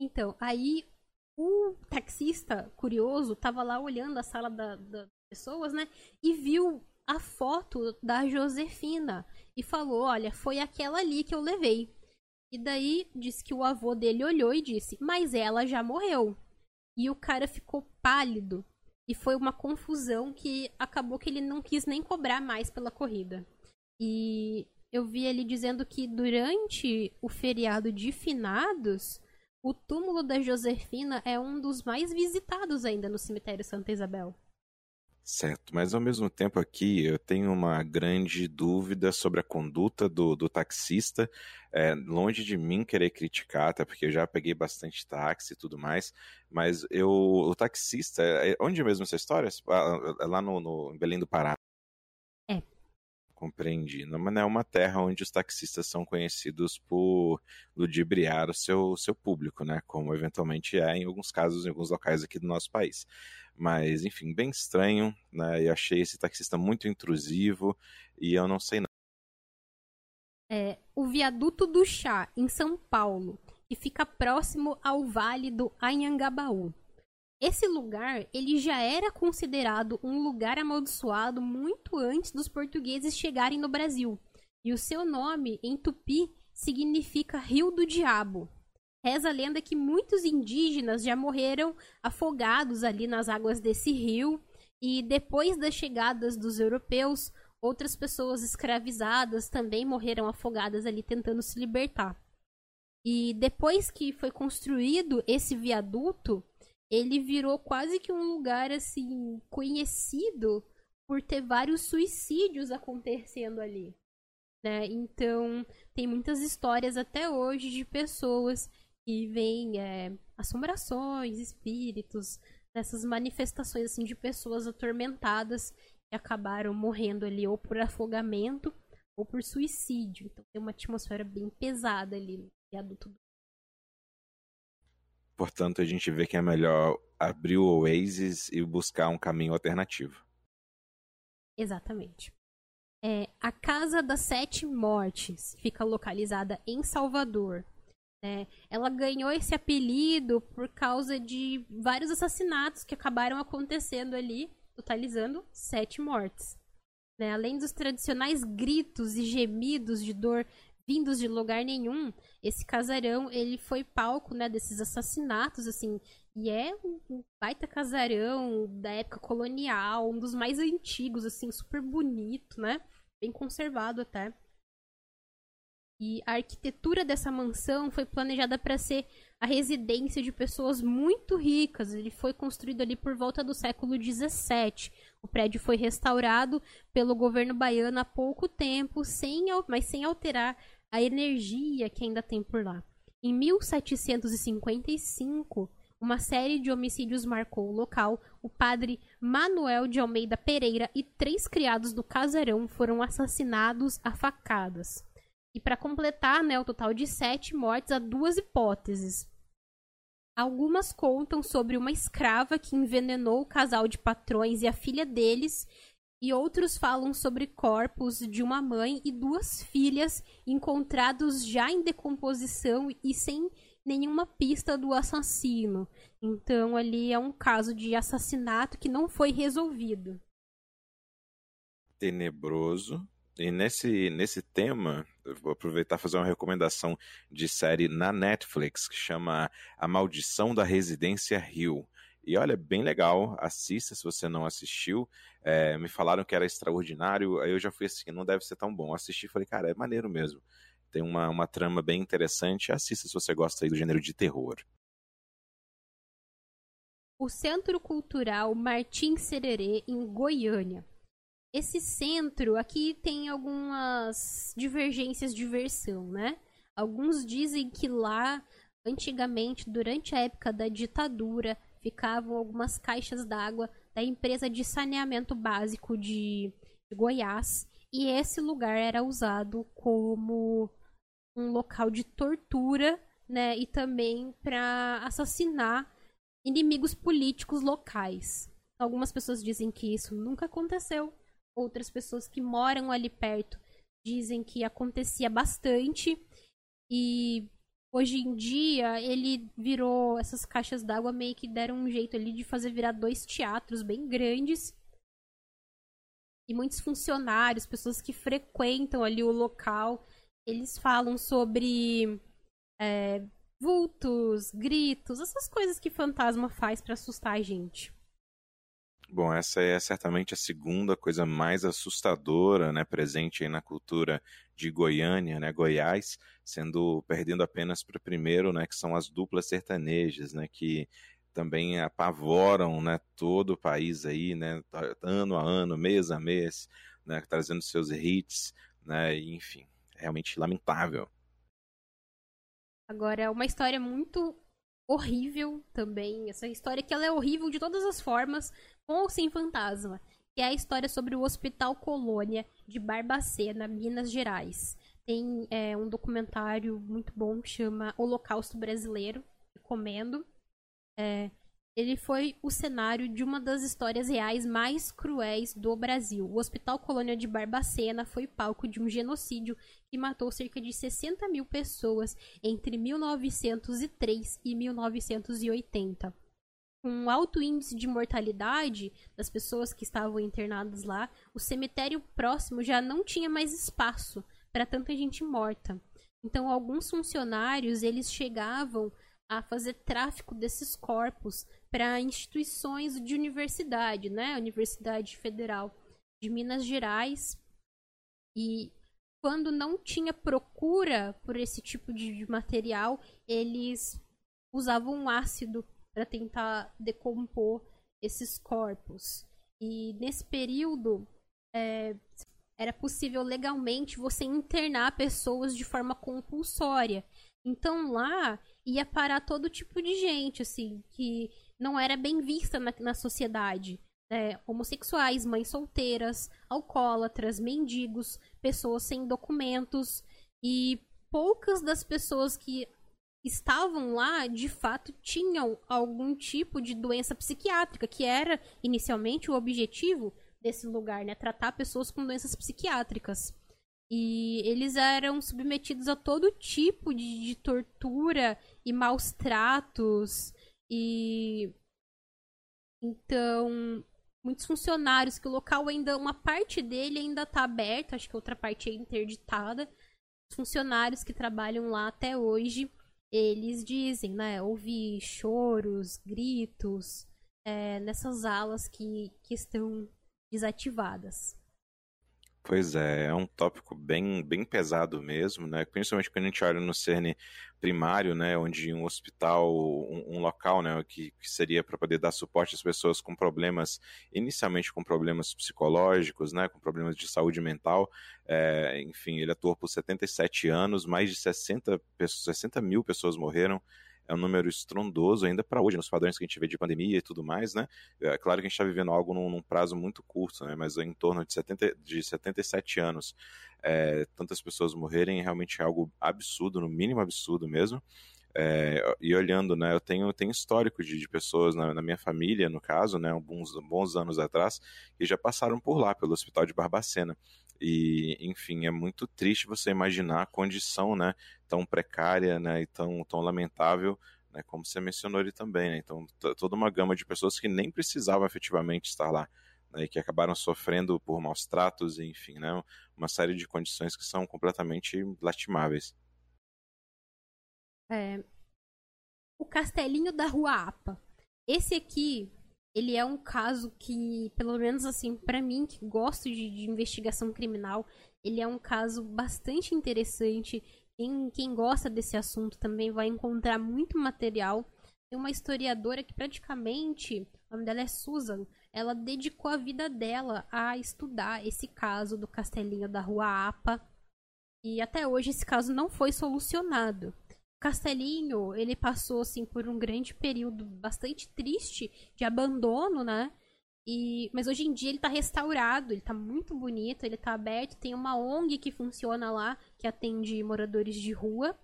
Então, aí o taxista curioso tava lá olhando a sala das da pessoas, né, e viu a foto da Josefina e falou: Olha, foi aquela ali que eu levei. E daí disse que o avô dele olhou e disse: Mas ela já morreu. E o cara ficou pálido. E foi uma confusão que acabou que ele não quis nem cobrar mais pela corrida. E eu vi ele dizendo que durante o feriado de finados, o túmulo da Josefina é um dos mais visitados ainda no cemitério Santa Isabel. Certo, mas ao mesmo tempo aqui eu tenho uma grande dúvida sobre a conduta do, do taxista. É, longe de mim querer criticar, até porque eu já peguei bastante táxi e tudo mais, mas eu, o taxista, é, é onde mesmo essa história? Ah, é lá no, no em Belém do Pará. Compreendi. Não, mas é uma terra onde os taxistas são conhecidos por ludibriar o seu, seu público, né? Como eventualmente é em alguns casos, em alguns locais aqui do nosso país. Mas, enfim, bem estranho, né? E achei esse taxista muito intrusivo e eu não sei nada. É, o viaduto do Chá, em São Paulo, que fica próximo ao Vale do Anhangabaú. Esse lugar, ele já era considerado um lugar amaldiçoado muito antes dos portugueses chegarem no Brasil. E o seu nome, em tupi, significa Rio do Diabo. Reza a lenda que muitos indígenas já morreram afogados ali nas águas desse rio, e depois das chegadas dos europeus, outras pessoas escravizadas também morreram afogadas ali tentando se libertar. E depois que foi construído esse viaduto, ele virou quase que um lugar assim conhecido por ter vários suicídios acontecendo ali. Né? Então, tem muitas histórias até hoje de pessoas que vem é, assombrações, espíritos, dessas manifestações assim de pessoas atormentadas que acabaram morrendo ali ou por afogamento ou por suicídio. Então tem uma atmosfera bem pesada ali no viaduto. Portanto, a gente vê que é melhor abrir o Oasis e buscar um caminho alternativo. Exatamente. É, a Casa das Sete Mortes fica localizada em Salvador, né? Ela ganhou esse apelido por causa de vários assassinatos que acabaram acontecendo ali, totalizando sete mortes. Né? Além dos tradicionais gritos e gemidos de dor vindos de lugar nenhum, esse casarão ele foi palco né, desses assassinatos, assim, e é um baita casarão da época colonial, um dos mais antigos, assim, super bonito, né? Bem conservado até. E a arquitetura dessa mansão foi planejada para ser a residência de pessoas muito ricas. Ele foi construído ali por volta do século XVII. O prédio foi restaurado pelo governo baiano há pouco tempo, sem, mas sem alterar a energia que ainda tem por lá. Em 1755, uma série de homicídios marcou o local. O padre Manuel de Almeida Pereira e três criados do casarão foram assassinados a facadas. E para completar, né, o total de sete mortes, há duas hipóteses. Algumas contam sobre uma escrava que envenenou o casal de patrões e a filha deles, e outros falam sobre corpos de uma mãe e duas filhas encontrados já em decomposição e sem nenhuma pista do assassino. Então ali é um caso de assassinato que não foi resolvido. Tenebroso, e nesse, nesse tema, vou aproveitar e fazer uma recomendação de série na Netflix que chama A Maldição da Residência Rio. E olha, bem legal, assista se você não assistiu. É, me falaram que era extraordinário, aí eu já fui assim, não deve ser tão bom. Assisti e falei, cara, é maneiro mesmo. Tem uma, uma trama bem interessante. Assista se você gosta aí do gênero de terror. O Centro Cultural Martim Sererê, em Goiânia esse centro aqui tem algumas divergências de versão, né? Alguns dizem que lá, antigamente, durante a época da ditadura, ficavam algumas caixas d'água da empresa de saneamento básico de, de Goiás. E esse lugar era usado como um local de tortura, né? E também para assassinar inimigos políticos locais. Algumas pessoas dizem que isso nunca aconteceu, outras pessoas que moram ali perto dizem que acontecia bastante e hoje em dia ele virou essas caixas d'água meio que deram um jeito ali de fazer virar dois teatros bem grandes e muitos funcionários, pessoas que frequentam ali o local, eles falam sobre é, vultos, gritos, essas coisas que fantasma faz para assustar a gente. Bom, essa é certamente a segunda coisa mais assustadora, né, presente aí na cultura de Goiânia, né, Goiás, sendo perdendo apenas para o primeiro, né, que são as duplas sertanejas, né, que também apavoram, né, todo o país aí, né, ano a ano, mês a mês, né, trazendo seus hits, né, enfim, realmente lamentável. Agora, uma história muito horrível também. Essa história que ela é horrível de todas as formas, com ou sem fantasma. Que é a história sobre o Hospital Colônia de Barbacena, Minas Gerais. Tem é, um documentário muito bom que chama Holocausto Brasileiro. Recomendo. É, ele foi o cenário de uma das histórias reais mais cruéis do Brasil. O Hospital Colônia de Barbacena foi palco de um genocídio que matou cerca de 60 mil pessoas entre 1903 e 1980. Com um alto índice de mortalidade das pessoas que estavam internadas lá, o cemitério próximo já não tinha mais espaço para tanta gente morta. Então, alguns funcionários eles chegavam a fazer tráfico desses corpos para instituições de universidade, né? Universidade Federal de Minas Gerais. E quando não tinha procura por esse tipo de material, eles usavam um ácido para tentar decompor esses corpos. E nesse período é, era possível legalmente você internar pessoas de forma compulsória. Então lá ia parar todo tipo de gente, assim, que não era bem vista na, na sociedade. É, homossexuais, mães solteiras, alcoólatras, mendigos, pessoas sem documentos. E poucas das pessoas que estavam lá, de fato, tinham algum tipo de doença psiquiátrica, que era inicialmente o objetivo desse lugar, né? Tratar pessoas com doenças psiquiátricas. E eles eram submetidos a todo tipo de, de tortura e maus tratos. E. Então. Muitos funcionários, que o local ainda. Uma parte dele ainda está aberta, acho que outra parte é interditada. Os funcionários que trabalham lá até hoje, eles dizem, né? Ouvir choros, gritos é, nessas alas que, que estão desativadas. Pois é, é um tópico bem, bem pesado mesmo, né? Principalmente quando a gente olha no CERN primário, né? Onde um hospital, um, um local, né? Que, que seria para poder dar suporte às pessoas com problemas, inicialmente com problemas psicológicos, né? Com problemas de saúde mental. É, enfim, ele atuou por 77 anos, mais de 60, 60 mil pessoas morreram é um número estrondoso ainda para hoje, nos padrões que a gente vê de pandemia e tudo mais, né? É claro que a gente está vivendo algo num, num, prazo muito curto, né? Mas em torno de, 70, de 77 anos, é, tantas pessoas morrerem é realmente algo absurdo, no mínimo absurdo mesmo. É, e olhando, né, eu tenho, tenho histórico de, de pessoas na, na, minha família, no caso, né, bons, bons anos atrás, que já passaram por lá, pelo hospital de Barbacena. E, enfim, é muito triste você imaginar a condição, né, tão precária, né, e tão, tão lamentável, né, como você mencionou ali também, né, então toda uma gama de pessoas que nem precisavam efetivamente estar lá, né, e que acabaram sofrendo por maus tratos, enfim, né, uma série de condições que são completamente lastimáveis. É, o Castelinho da Rua Apa. Esse aqui ele é um caso que, pelo menos assim, para mim, que gosto de, de, investigação criminal, ele é um caso bastante interessante. Quem, quem gosta desse assunto também vai encontrar muito material. Tem uma historiadora que praticamente, o nome dela é Susan, ela dedicou a vida dela a estudar esse caso do Castelinho da Rua Apa. E até hoje esse caso não foi solucionado. Castelinho, ele passou assim por um grande período bastante triste de abandono, né? E, mas hoje em dia ele tá restaurado, ele tá muito bonito, ele tá aberto, tem uma ONG que funciona lá, que atende moradores de rua.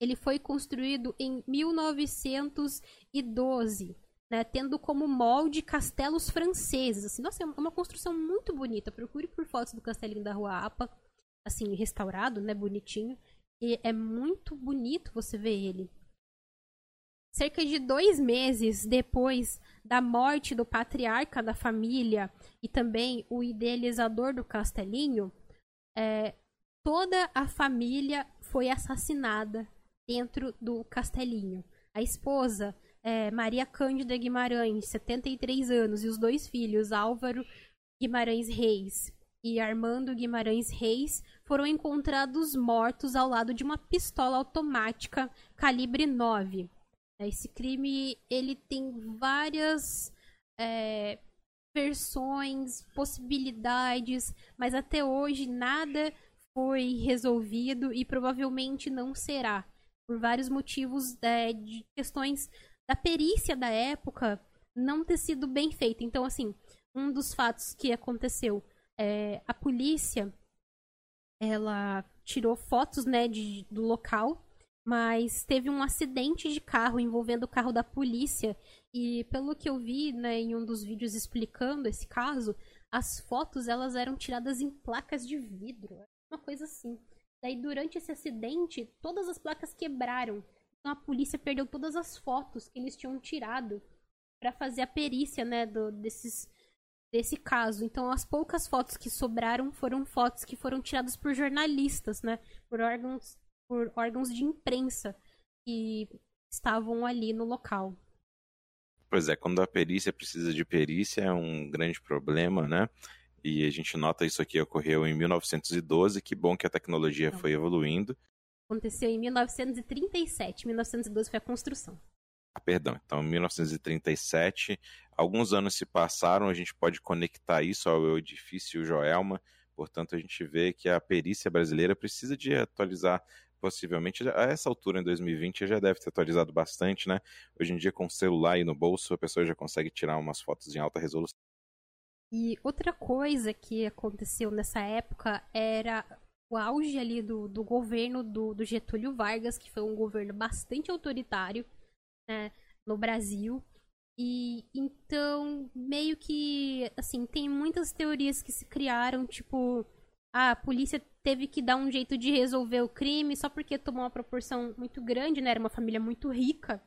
Ele foi construído em 1912, né, tendo como molde castelos franceses. Assim, nossa, é uma construção muito bonita. Procure por fotos do castelinho da Rua Apa, assim, restaurado, né, bonitinho. E é muito bonito você ver ele. cerca de dois meses depois da morte do patriarca da família e também o idealizador do castelinho, é, toda a família foi assassinada dentro do castelinho. A esposa, é, Maria Cândida Guimarães, 73 anos, e os dois filhos, Álvaro Guimarães Reis e Armando Guimarães Reis, foram encontrados mortos ao lado de uma pistola automática calibre 9. Esse crime ele tem várias é, versões, possibilidades, mas até hoje nada foi resolvido e provavelmente não será, por vários motivos é, de questões da perícia da época não ter sido bem feita. Então, assim, um dos fatos que aconteceu, é, a polícia ela tirou fotos né, de, do local, mas teve um acidente de carro envolvendo o carro da polícia. E pelo que eu vi né, em um dos vídeos explicando esse caso, as fotos elas eram tiradas em placas de vidro, uma coisa assim. Daí durante esse acidente, todas as placas quebraram. Então a polícia perdeu todas as fotos que eles tinham tirado para fazer a perícia, né, do, desses desse caso. Então, as poucas fotos que sobraram foram fotos que foram tiradas por jornalistas, né? Por órgãos, por órgãos de imprensa que estavam ali no local. Pois é, quando a perícia precisa de perícia é um grande problema, né? E a gente nota isso aqui ocorreu em 1912. Que bom que a tecnologia Não. foi evoluindo. Aconteceu em 1937. 1912 foi a construção. Perdão, então 1937, alguns anos se passaram, a gente pode conectar isso ao edifício Joelma, portanto a gente vê que a perícia brasileira precisa de atualizar possivelmente a essa altura em 2020 já deve ter atualizado bastante, né? Hoje em dia com o celular aí no bolso a pessoa já consegue tirar umas fotos em alta resolução. E outra coisa que aconteceu nessa época era o auge ali do, do governo do, do Getúlio Vargas, que foi um governo bastante autoritário, né, no Brasil. E então, meio que, assim, tem muitas teorias que se criaram, tipo, a polícia teve que dar um jeito de resolver o crime só porque tomou uma proporção muito grande, né? Era uma família muito rica.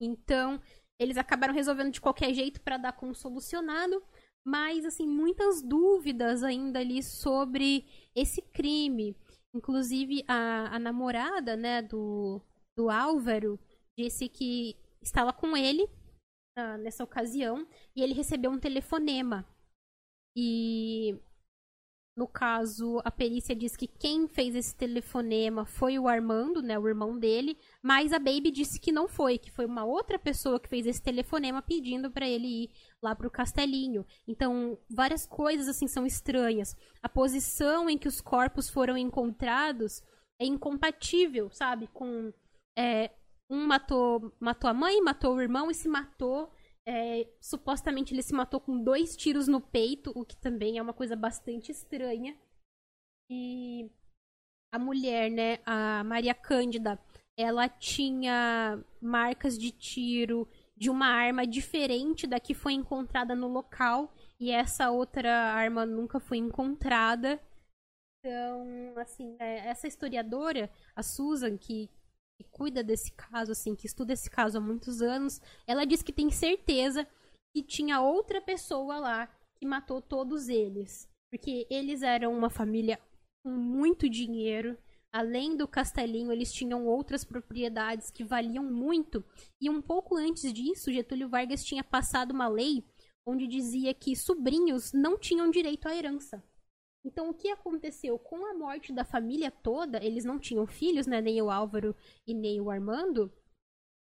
Então, eles acabaram resolvendo de qualquer jeito para dar como solucionado, mas assim, muitas dúvidas ainda ali sobre esse crime. Inclusive a, a namorada, né, do, do Álvaro, disse que estava com ele uh, nessa ocasião e ele recebeu um telefonema. E no caso, a perícia diz que quem fez esse telefonema foi o Armando, né, o irmão dele, mas a Baby disse que não foi, que foi uma outra pessoa que fez esse telefonema pedindo para ele ir lá pro castelinho. Então, várias coisas assim são estranhas. A posição em que os corpos foram encontrados é incompatível, sabe, com é, um matou, matou a mãe, matou o irmão e se matou. É, supostamente ele se matou com dois tiros no peito, o que também é uma coisa bastante estranha. E a mulher, né, a Maria Cândida, ela tinha marcas de tiro de uma arma diferente da que foi encontrada no local e essa outra arma nunca foi encontrada. Então, assim, é, essa historiadora, a Susan, que que cuida desse caso, assim, que estuda esse caso há muitos anos, ela diz que tem certeza que tinha outra pessoa lá que matou todos eles. Porque eles eram uma família com muito dinheiro. Além do castelinho, eles tinham outras propriedades que valiam muito. E um pouco antes disso, Getúlio Vargas tinha passado uma lei onde dizia que sobrinhos não tinham direito à herança. Então, o que aconteceu com a morte da família toda? Eles não tinham filhos, né? Nem o Álvaro e nem o Armando.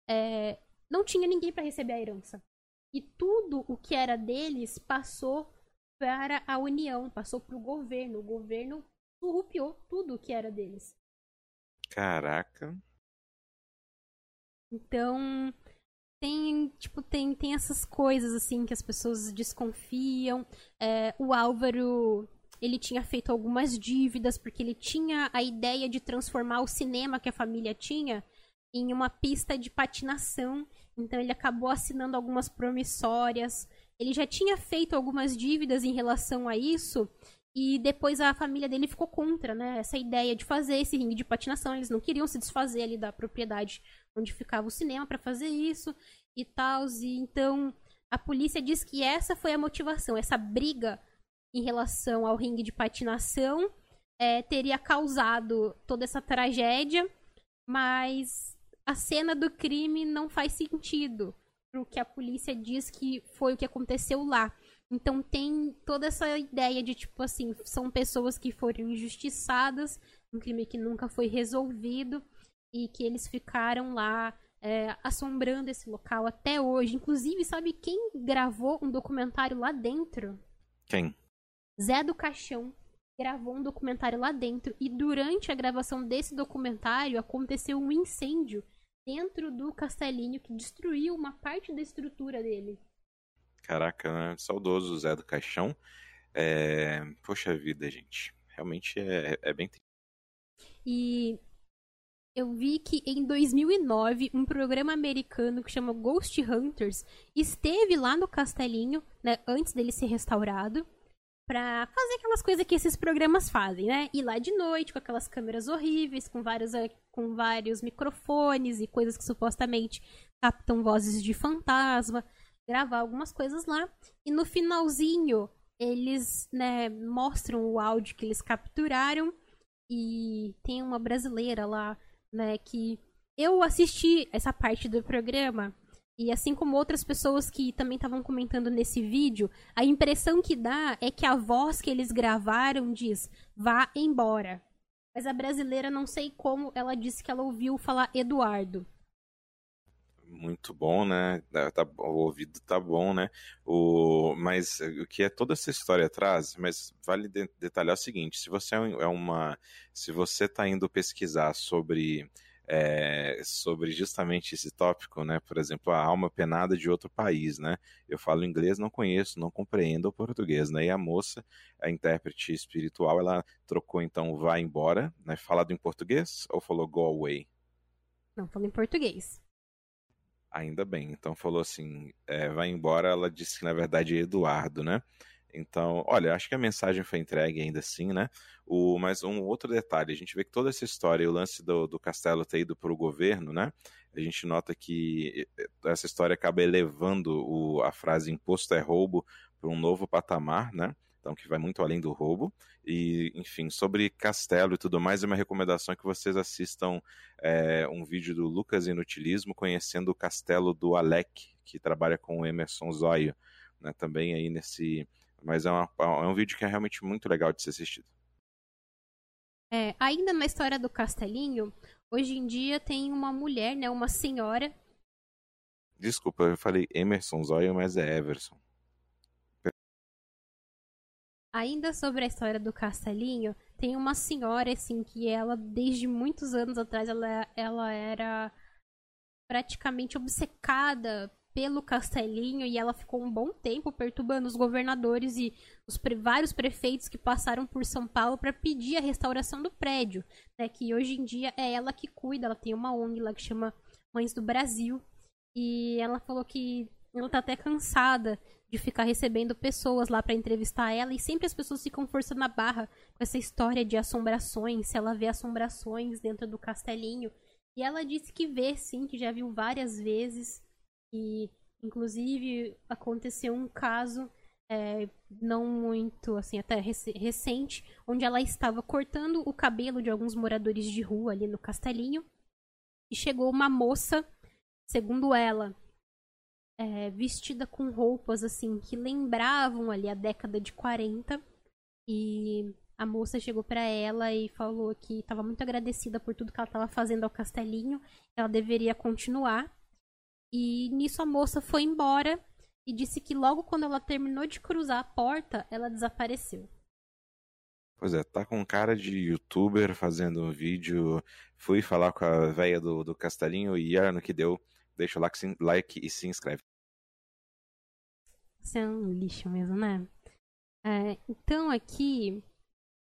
É, não tinha ninguém para receber a herança. E tudo o que era deles passou para a União, passou para o governo. O governo surrupiou tudo o que era deles. Caraca. Então, tem, tipo, tem, tem essas coisas, assim, que as pessoas desconfiam. É, o Álvaro ele tinha feito algumas dívidas, porque ele tinha a ideia de transformar o cinema que a família tinha em uma pista de patinação. Então ele acabou assinando algumas promissórias. Ele já tinha feito algumas dívidas em relação a isso. E depois a família dele ficou contra, né? Essa ideia de fazer esse ringue de patinação. Eles não queriam se desfazer ali da propriedade onde ficava o cinema para fazer isso e tal. E então a polícia diz que essa foi a motivação, essa briga em relação ao ringue de patinação é, teria causado toda essa tragédia, mas a cena do crime não faz sentido pro que a polícia diz que foi o que aconteceu lá. Então tem toda essa ideia de tipo assim, são pessoas que foram injustiçadas, um crime que nunca foi resolvido e que eles ficaram lá é, assombrando esse local até hoje. Inclusive, sabe quem gravou um documentário lá dentro? Quem? Zé do Caixão gravou um documentário lá dentro e durante a gravação desse documentário aconteceu um incêndio dentro do castelinho que destruiu uma parte da estrutura dele. Caraca, né? Saudoso Zé do Caixão. É... Poxa vida, gente. Realmente é, é bem triste. E eu vi que em 2009 um programa americano que chama Ghost Hunters esteve lá no castelinho, né, antes dele ser restaurado, para fazer aquelas coisas que esses programas fazem, né? Ir lá de noite com aquelas câmeras horríveis, com vários, eh, com vários microfones e coisas que supostamente captam vozes de fantasma gravar algumas coisas lá. E no finalzinho, eles né, mostram o áudio que eles capturaram. E tem uma brasileira lá, né, que eu assisti essa parte do programa. E assim como outras pessoas que também estavam comentando nesse vídeo, a impressão que dá é que a voz que eles gravaram diz: vá embora. Mas a brasileira, não sei como, ela disse que ela ouviu falar Eduardo muito bom, né? Tá, o ouvido tá bom, né? O, mas o que é toda essa história atrás, mas vale de, detalhar o seguinte: se você é, é uma. Se você está indo pesquisar sobre. É, sobre justamente esse tópico, né? Por exemplo, a alma penada de outro país, né? Eu falo inglês, não conheço, não compreendo o português, né? E a moça, a intérprete espiritual, ela trocou então vai embora, né? Falado em português ou falou go away? Não, falou em português. Ainda bem. Então falou assim, é, vai embora. Ela disse que na verdade é Eduardo, né? Então, olha, acho que a mensagem foi entregue ainda assim, né? O, mas um outro detalhe, a gente vê que toda essa história, o lance do, do castelo ter ido para o governo, né? A gente nota que essa história acaba elevando o, a frase imposto é roubo para um novo patamar, né? então que vai muito além do roubo. E, enfim, sobre castelo e tudo mais, é uma recomendação que vocês assistam é, um vídeo do Lucas Inutilismo conhecendo o castelo do Alec, que trabalha com o Emerson Zóio, né, também aí nesse... Mas é, uma, é um vídeo que é realmente muito legal de ser assistido. É, ainda na história do castelinho, hoje em dia tem uma mulher, né, uma senhora... Desculpa, eu falei Emerson Zóio, mas é Everson. Ainda sobre a história do Castelinho, tem uma senhora, assim, que ela, desde muitos anos atrás, ela, ela era praticamente obcecada pelo Castelinho e ela ficou um bom tempo perturbando os governadores e os vários prefeitos que passaram por São Paulo para pedir a restauração do prédio, né, que hoje em dia é ela que cuida, ela tem uma ONG lá que chama Mães do Brasil e ela falou que ela tá até cansada de ficar recebendo pessoas lá para entrevistar ela e sempre as pessoas ficam forçando a barra com essa história de assombrações, se ela vê assombrações dentro do castelinho. E ela disse que vê sim, que já viu várias vezes e inclusive aconteceu um caso é, não muito assim até rec recente, onde ela estava cortando o cabelo de alguns moradores de rua ali no castelinho e chegou uma moça, segundo ela, é, vestida com roupas assim que lembravam ali a década de 40 e a moça chegou para ela e falou que estava muito agradecida por tudo que ela estava fazendo ao castelinho, ela deveria continuar. E nisso a moça foi embora e disse que logo quando ela terminou de cruzar a porta, ela desapareceu. Pois é, tá com cara de youtuber fazendo um vídeo. Fui falar com a velha do, do castelinho e era no que deu deixa o like, like e se inscreve. Você é um lixo mesmo, né? É, então aqui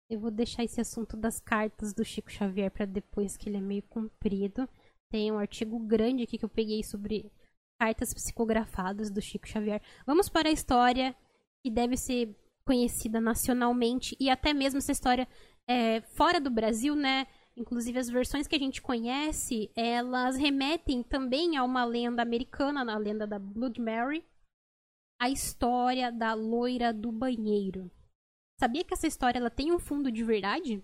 eu vou deixar esse assunto das cartas do Chico Xavier para depois, que ele é meio comprido. Tem um artigo grande aqui que eu peguei sobre cartas psicografadas do Chico Xavier. Vamos para a história que deve ser conhecida nacionalmente e até mesmo essa história é, fora do Brasil, né? Inclusive as versões que a gente conhece, elas remetem também a uma lenda americana, a lenda da Blood Mary, a história da loira do banheiro. Sabia que essa história ela tem um fundo de verdade?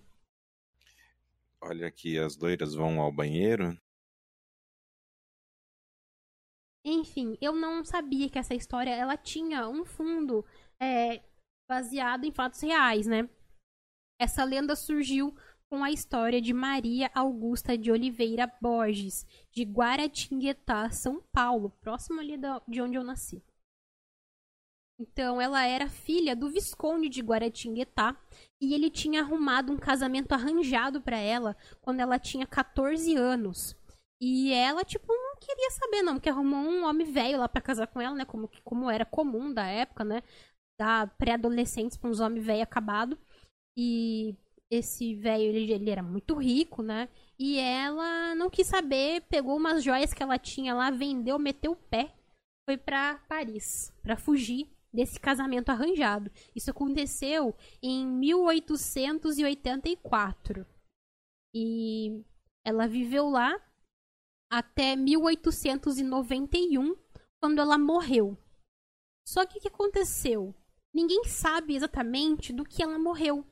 Olha aqui, as loiras vão ao banheiro. Enfim, eu não sabia que essa história ela tinha um fundo é, baseado em fatos reais, né? Essa lenda surgiu com a história de Maria Augusta de Oliveira Borges, de Guaratinguetá, São Paulo, próximo ali de onde eu nasci. Então, ela era filha do Visconde de Guaratinguetá e ele tinha arrumado um casamento arranjado para ela quando ela tinha 14 anos. E ela, tipo, não queria saber, não, porque arrumou um homem velho lá para casar com ela, né? Como, como era comum da época, né? Da pré-adolescentes pra uns homens velhos acabado. E esse velho, ele, ele era muito rico, né? E ela não quis saber, pegou umas joias que ela tinha lá, vendeu, meteu o pé, foi para Paris, para fugir desse casamento arranjado. Isso aconteceu em 1884. E ela viveu lá até 1891, quando ela morreu. Só que o que aconteceu? Ninguém sabe exatamente do que ela morreu.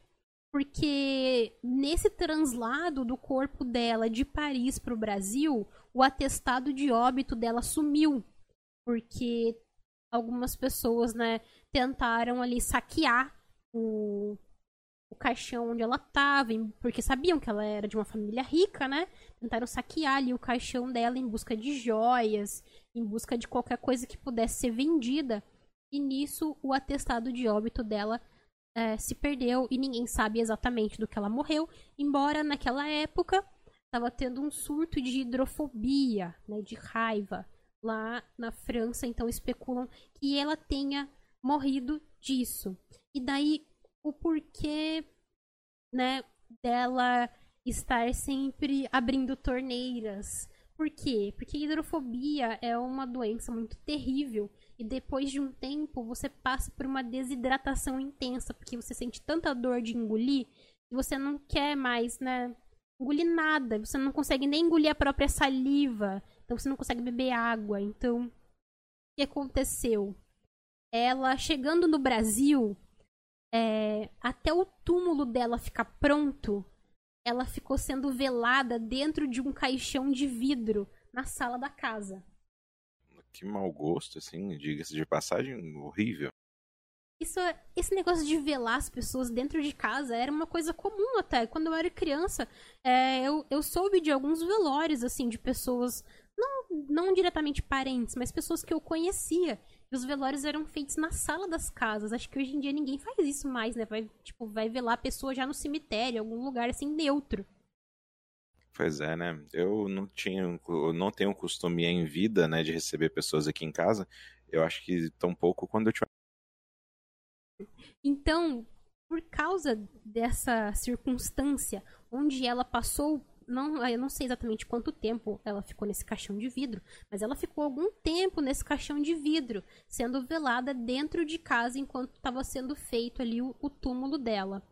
Porque nesse translado do corpo dela de Paris para o Brasil, o atestado de óbito dela sumiu. Porque algumas pessoas, né, tentaram ali saquear o, o caixão onde ela estava, porque sabiam que ela era de uma família rica, né? Tentaram saquear ali o caixão dela em busca de joias, em busca de qualquer coisa que pudesse ser vendida. E nisso o atestado de óbito dela é, se perdeu e ninguém sabe exatamente do que ela morreu, embora naquela época estava tendo um surto de hidrofobia, né, de raiva lá na França, então especulam que ela tenha morrido disso. E daí o porquê, né, dela estar sempre abrindo torneiras. Por quê? Porque hidrofobia é uma doença muito terrível e depois de um tempo você passa por uma desidratação intensa, porque você sente tanta dor de engolir e você não quer mais, né, engolir nada, você não consegue nem engolir a própria saliva, então você não consegue beber água. Então, o que aconteceu? Ela chegando no Brasil, é, até o túmulo dela ficar pronto, ela ficou sendo velada dentro de um caixão de vidro na sala da casa. Que mau gosto, assim, diga-se de passagem, horrível. Isso, esse negócio de velar as pessoas dentro de casa era uma coisa comum até. Quando eu era criança, é, eu, eu soube de alguns velórios, assim, de pessoas não, não diretamente parentes, mas pessoas que eu conhecia. E os velórios eram feitos na sala das casas. Acho que hoje em dia ninguém faz isso mais, né? Vai, tipo, vai velar a pessoa já no cemitério, algum lugar assim neutro. Pois é, né? Eu não tinha, eu não tenho costume em vida, né, de receber pessoas aqui em casa. Eu acho que tão pouco quando eu tinha. Então, por causa dessa circunstância onde ela passou não, eu não sei exatamente quanto tempo ela ficou nesse caixão de vidro, mas ela ficou algum tempo nesse caixão de vidro, sendo velada dentro de casa enquanto estava sendo feito ali o, o túmulo dela.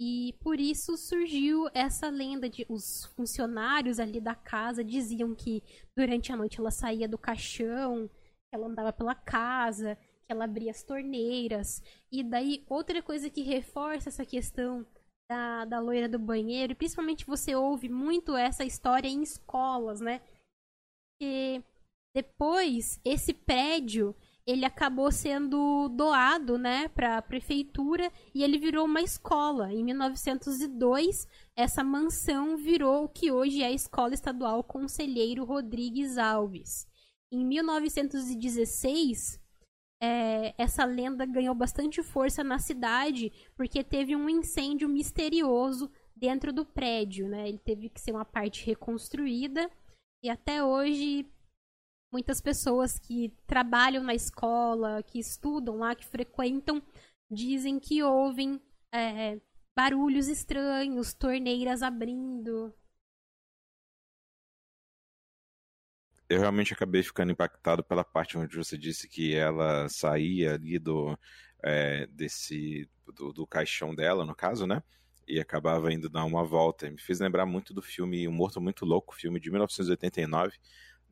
E por isso surgiu essa lenda de os funcionários ali da casa diziam que durante a noite ela saía do caixão, que ela andava pela casa, que ela abria as torneiras. E daí outra coisa que reforça essa questão da, da loira do banheiro, e principalmente você ouve muito essa história em escolas, né? Que depois esse prédio ele acabou sendo doado, né, para a prefeitura e ele virou uma escola. Em 1902, essa mansão virou o que hoje é a Escola Estadual Conselheiro Rodrigues Alves. Em 1916, é, essa lenda ganhou bastante força na cidade porque teve um incêndio misterioso dentro do prédio, né? Ele teve que ser uma parte reconstruída e até hoje muitas pessoas que trabalham na escola, que estudam lá, que frequentam, dizem que ouvem é, barulhos estranhos, torneiras abrindo. Eu realmente acabei ficando impactado pela parte onde você disse que ela saía ali do é, desse do, do, caixão dela, no caso, né? E acabava indo dar uma volta. Me fez lembrar muito do filme O Morto Muito Louco, filme de 1989,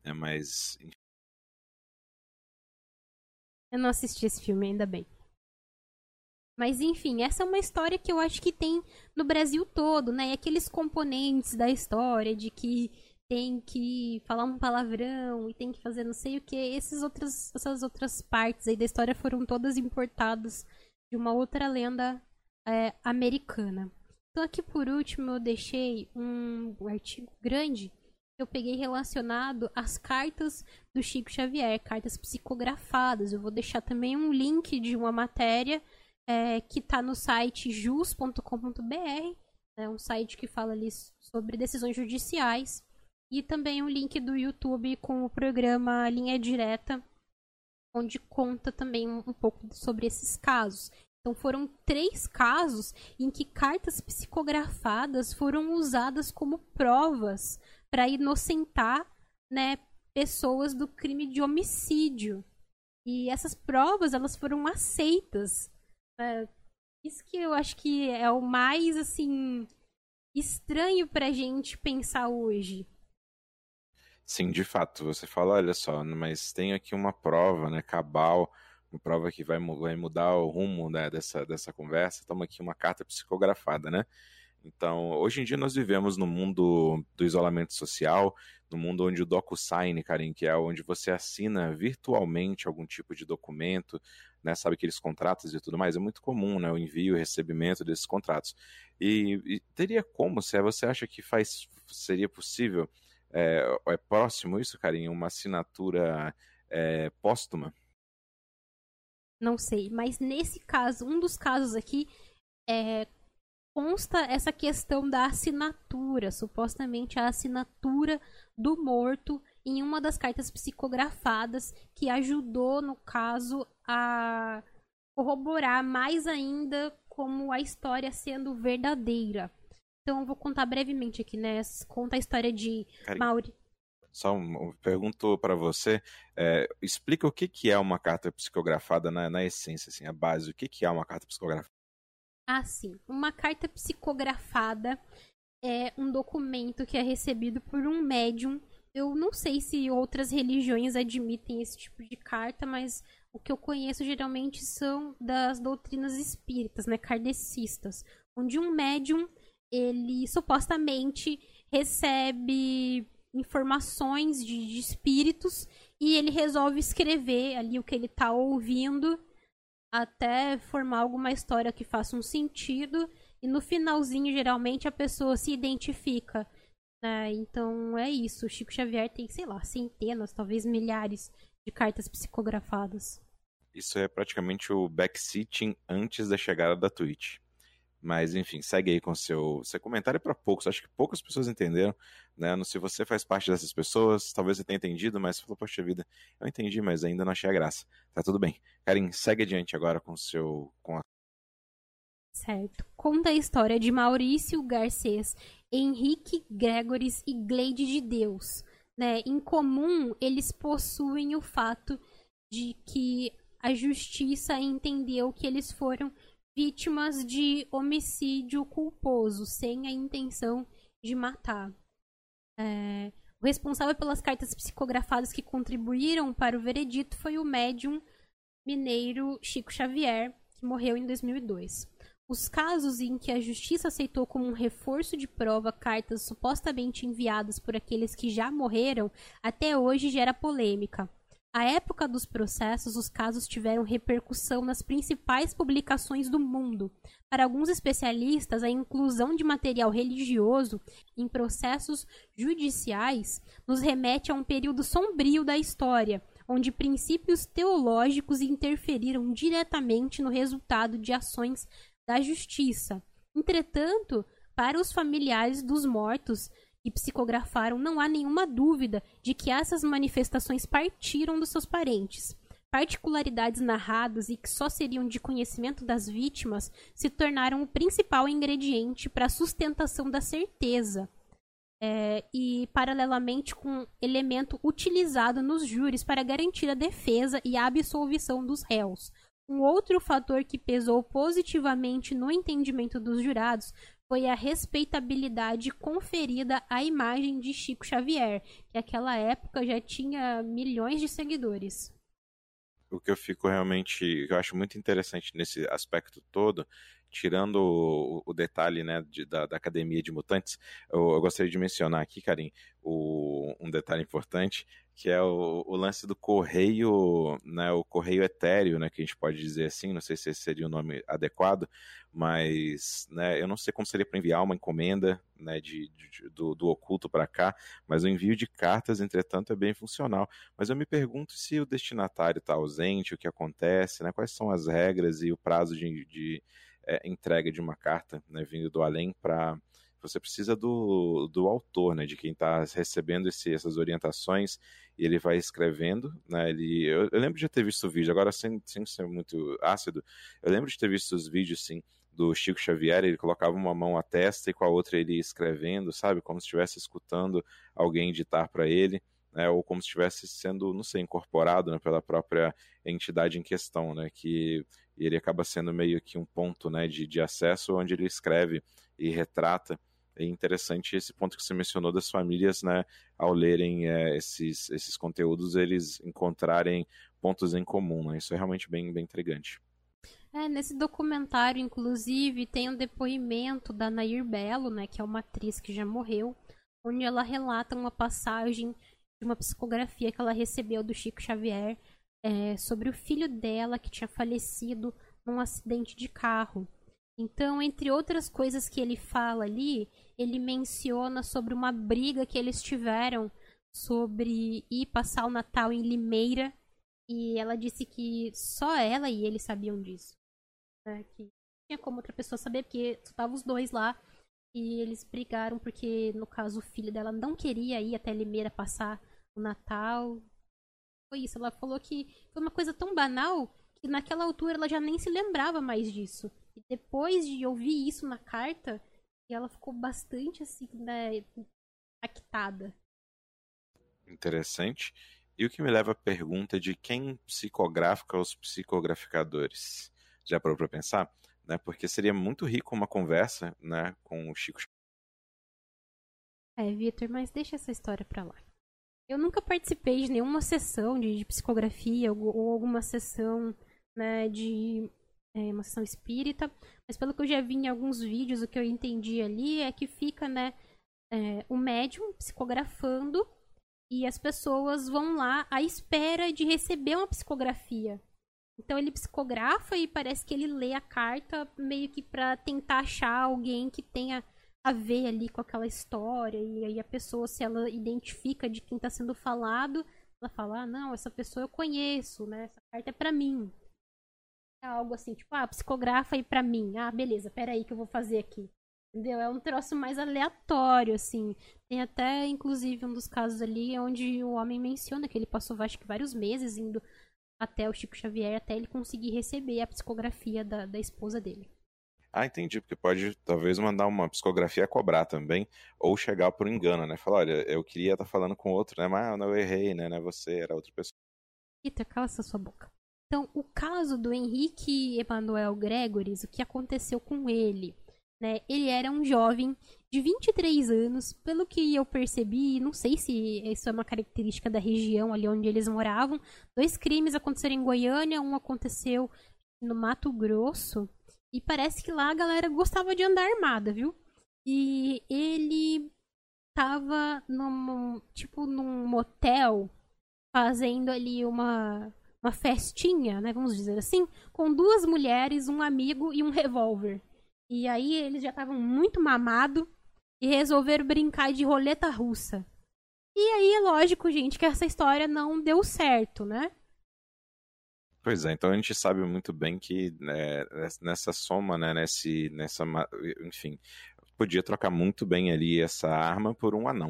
né? Mas eu não assisti esse filme ainda bem. Mas enfim, essa é uma história que eu acho que tem no Brasil todo, né? E aqueles componentes da história de que tem que falar um palavrão e tem que fazer não sei o que. Esses outros, essas outras partes aí da história foram todas importadas de uma outra lenda é, americana. Então aqui por último eu deixei um, artigo grande que eu peguei relacionado às cartas do Chico Xavier, cartas psicografadas. Eu vou deixar também um link de uma matéria é, que está no site jus.com.br, é um site que fala ali sobre decisões judiciais e também um link do YouTube com o programa Linha Direta, onde conta também um, pouco sobre esses casos. Então foram três casos em que cartas psicografadas foram usadas como provas para inocentar, né, pessoas do crime de homicídio. E essas provas elas foram aceitas. É, isso que eu acho que é o mais assim estranho para gente pensar hoje. Sim, de fato, você fala, olha só, mas tem aqui uma prova, né, cabal, uma prova que vai, vai mudar o rumo né, dessa, dessa conversa, toma aqui uma carta psicografada, né? Então, hoje em dia nós vivemos no mundo do isolamento social, no mundo onde o DocuSign, Karim, que é onde você assina virtualmente algum tipo de documento, né, sabe aqueles contratos e tudo mais, é muito comum, né, o envio e recebimento desses contratos. E, e teria como, se você acha que faz, seria possível é, é próximo isso, Carinho? Uma assinatura é, póstuma? Não sei, mas nesse caso, um dos casos aqui é, consta essa questão da assinatura, supostamente a assinatura do morto em uma das cartas psicografadas que ajudou, no caso, a corroborar mais ainda como a história sendo verdadeira. Então eu vou contar brevemente aqui, né? Conta a história de Mauri. Só um, pergunto para você, é, explica o que, que é uma carta psicografada na, na essência, assim, a base. O que, que é uma carta psicografada? Ah, sim. Uma carta psicografada é um documento que é recebido por um médium. Eu não sei se outras religiões admitem esse tipo de carta, mas o que eu conheço geralmente são das doutrinas espíritas, né, kardecistas, onde um médium ele supostamente recebe informações de, de espíritos e ele resolve escrever ali o que ele está ouvindo até formar alguma história que faça um sentido. E no finalzinho geralmente a pessoa se identifica né? então é isso. O Chico Xavier tem sei lá centenas talvez milhares de cartas psicografadas. Isso é praticamente o backseating antes da chegada da Twitch mas, enfim, segue aí com seu, seu comentário para poucos. Acho que poucas pessoas entenderam, né? Se você faz parte dessas pessoas, talvez você tenha entendido, mas falou, poxa vida, eu entendi, mas ainda não achei a graça. Tá tudo bem. Karim, segue adiante agora com seu. Com a... Certo. Conta a história de Maurício Garcês, Henrique Gregores e Gleide de Deus. Né? Em comum, eles possuem o fato de que a justiça entendeu que eles foram vítimas de homicídio culposo, sem a intenção de matar. É, o responsável pelas cartas psicografadas que contribuíram para o veredito foi o médium mineiro Chico Xavier, que morreu em 2002. Os casos em que a justiça aceitou como um reforço de prova cartas supostamente enviadas por aqueles que já morreram até hoje gera polêmica. À época dos processos, os casos tiveram repercussão nas principais publicações do mundo. Para alguns especialistas, a inclusão de material religioso em processos judiciais nos remete a um período sombrio da história, onde princípios teológicos interferiram diretamente no resultado de ações da justiça. Entretanto, para os familiares dos mortos, e psicografaram, não há nenhuma dúvida de que essas manifestações partiram dos seus parentes. Particularidades narradas e que só seriam de conhecimento das vítimas se tornaram o principal ingrediente para a sustentação da certeza. é, e paralelamente com elemento utilizado nos júris para garantir a defesa e a absolvição dos réus. Um outro fator que pesou positivamente no entendimento dos jurados foi a respeitabilidade conferida à imagem de Chico Xavier, que naquela época já tinha milhões de seguidores. O que eu fico realmente, eu acho muito interessante nesse aspecto todo, tirando o, o detalhe né, de, da, da, academia de mutantes, eu, eu, gostaria de mencionar aqui, Karim, o, um detalhe importante, que é o, o, lance do correio, né, o correio etéreo, né, que a gente pode dizer assim, não sei se esse seria o nome adequado, mas né, eu não sei como seria para enviar uma encomenda né, de, de do, do, oculto para cá, mas o envio de cartas, entretanto, é bem funcional. Mas eu me pergunto se o destinatário está ausente, o que acontece, né, quais são as regras e o prazo de, de é, entrega de uma carta né, vindo do além para você precisa do, do autor, né, de quem está recebendo esse, essas orientações e ele vai escrevendo, né, ele, eu, eu, lembro de ter visto o vídeo, agora sem, sem ser muito ácido, eu lembro de ter visto os vídeos, sim, do Chico Xavier, ele colocava uma mão à testa e com a outra ele ia escrevendo, sabe, como se estivesse escutando alguém ditar para ele, né, ou como se estivesse sendo, não sei, incorporado né, pela própria entidade em questão, né, que ele acaba sendo meio que um ponto né, de, de acesso onde ele escreve e retrata. É interessante esse ponto que você mencionou das famílias, né, ao lerem é, esses, esses conteúdos, eles encontrarem pontos em comum. Né? Isso é realmente bem, bem intrigante. É, nesse documentário, inclusive, tem um depoimento da Nair Belo, né, que é uma atriz que já morreu, onde ela relata uma passagem de uma psicografia que ela recebeu do Chico Xavier é, sobre o filho dela que tinha falecido num acidente de carro. Então, entre outras coisas que ele fala ali, ele menciona sobre uma briga que eles tiveram sobre ir passar o Natal em Limeira. E ela disse que só ela e ele sabiam disso. Né? Que não tinha como outra pessoa saber, porque estavam os dois lá. E eles brigaram porque, no caso, o filho dela não queria ir até Limeira passar o Natal. Foi isso. Ela falou que foi uma coisa tão banal que naquela altura ela já nem se lembrava mais disso. E depois de ouvir isso na carta, ela ficou bastante assim, né, impactada. Interessante. E o que me leva à pergunta de quem psicografa os psicograficadores? Já parou para pensar? Né? Porque seria muito rico uma conversa né, com o Chico. É, Vitor, mas deixa essa história pra lá. Eu nunca participei de nenhuma sessão de, de psicografia ou, ou, alguma sessão né, de é, uma sessão espírita, mas pelo que eu já vi em alguns vídeos, o que eu entendi ali é que fica, né, é, o médium psicografando e as pessoas vão lá à espera de receber uma psicografia. Então ele psicografa e parece que ele lê a carta meio que para tentar achar alguém que tenha a ver ali com aquela história. E aí a pessoa, se ela identifica de quem está sendo falado, ela fala: ah, não, essa pessoa eu conheço, né? Essa carta é para mim. Algo assim, tipo, ah, psicografa aí pra mim. Ah, beleza, peraí que eu vou fazer aqui. Entendeu? É um troço mais aleatório, assim. Tem até, inclusive, um dos casos ali onde o homem menciona que ele passou, acho que, vários meses indo até o Chico Xavier até ele conseguir receber a psicografia da, da esposa dele. Ah, entendi, porque pode talvez mandar uma psicografia cobrar também, ou chegar por engano, né? Falar, olha, eu queria estar tá falando com outro, né? Mas não, eu errei, né? Não é você, era outra pessoa. Eita, cala essa sua boca. Então, o caso do Henrique Emanuel Gregoris, o que aconteceu com ele? Né? Ele era um jovem de 23 anos, pelo que eu percebi, não sei se isso é uma característica da região ali onde eles moravam. Dois crimes aconteceram em Goiânia, um aconteceu no Mato Grosso, e parece que lá a galera gostava de andar armada, viu? E ele tava num, tipo, num motel, fazendo ali uma uma festinha, né, vamos dizer assim, com duas mulheres, um amigo e um revólver. E aí eles já estavam muito mamado e resolveram brincar de roleta russa. E aí lógico, gente, que essa história não deu certo, né? Pois é, então a gente sabe muito bem que né, nessa soma, né, nesse, nessa, enfim, podia trocar muito bem ali essa arma por um anão.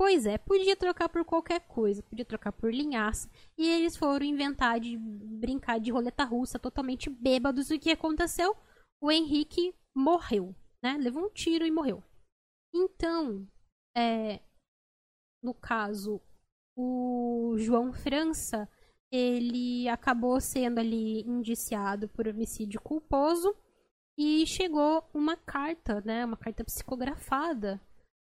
Pois é, podia trocar por qualquer coisa, podia trocar por linhaça. E eles foram inventar de brincar de roleta russa totalmente bêbados. E o que aconteceu? O Henrique morreu, né? Levou um tiro e morreu. Então, é, no caso, o João França, ele acabou sendo ali indiciado por homicídio culposo e chegou uma carta, né, uma carta psicografada.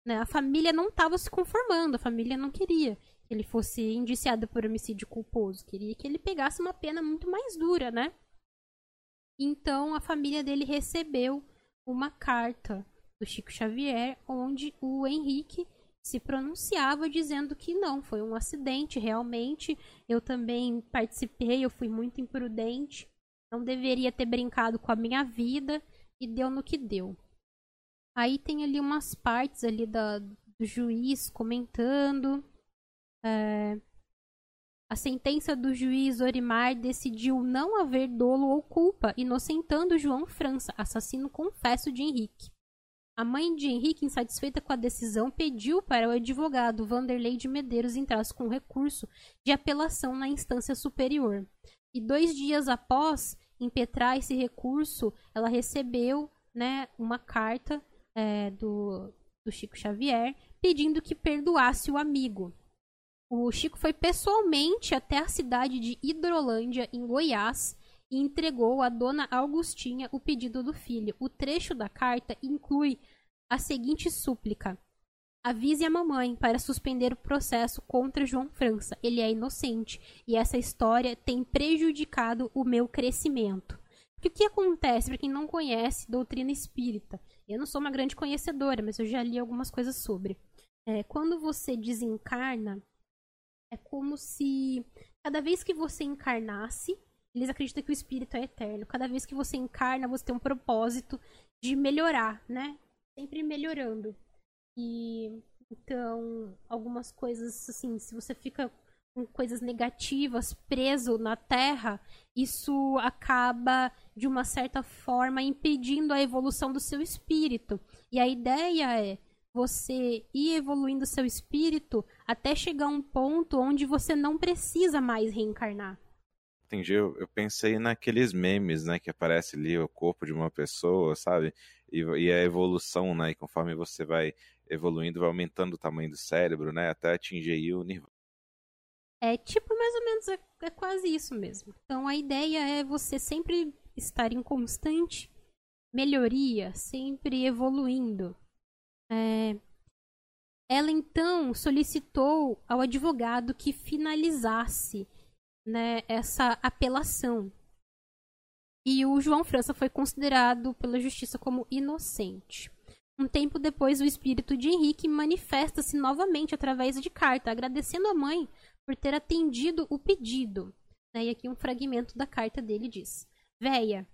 Né? A família não estava se conformando, a família não queria que ele fosse indiciado por homicídio culposo, queria que ele pegasse uma pena muito mais dura, né? Então a família dele recebeu uma carta do Chico Xavier onde o Henrique se pronunciava dizendo que não, foi um acidente, realmente. Eu também participei, eu fui muito imprudente, não deveria ter brincado com a minha vida e deu no que deu. Aí tem ali umas partes ali da, do juiz comentando. É, a sentença do juiz Orimar decidiu não haver dolo ou culpa, inocentando João França, assassino confesso de Henrique. A mãe de Henrique, insatisfeita com a decisão, pediu para o advogado Vanderlei de Medeiros entrasse com recurso de apelação na instância superior. E dois dias após impetrar esse recurso, ela recebeu né, uma carta é, do, do Chico Xavier pedindo que perdoasse o amigo. O Chico foi pessoalmente até a cidade de Hidrolândia, em Goiás, e entregou à dona Augustinha o pedido do filho. O trecho da carta inclui a seguinte súplica: Avise a mamãe para suspender o processo contra João França. Ele é inocente e essa história tem prejudicado o meu crescimento. Porque o que acontece, para quem não conhece doutrina espírita? Eu não sou uma grande conhecedora, mas eu já li algumas coisas sobre. É, quando você desencarna, é como se cada vez que você encarnasse, eles acreditam que o espírito é eterno. Cada vez que você encarna, você tem um propósito de melhorar, né? Sempre melhorando. E então, algumas coisas assim, se você fica com coisas negativas preso na terra, isso acaba de uma certa forma impedindo a evolução do seu espírito. E a ideia é você ir evoluindo seu espírito até chegar a um ponto onde você não precisa mais reencarnar entendi, eu, eu, pensei naqueles memes, né, que aparece ali o corpo de uma pessoa, sabe? E, e a evolução, né? E conforme você vai evoluindo, vai aumentando o tamanho do cérebro, né? Até atingir o nirvana. É tipo mais ou menos, é, é quase isso mesmo. Então a ideia é você sempre estar em constante melhoria, sempre evoluindo. É... Ela então solicitou ao advogado que finalizasse né, essa apelação. E o João França foi considerado pela justiça como inocente. Um tempo depois, o espírito de Henrique manifesta-se novamente através de carta, agradecendo a mãe por ter atendido o pedido. Né, e aqui um fragmento da carta dele diz: Véia,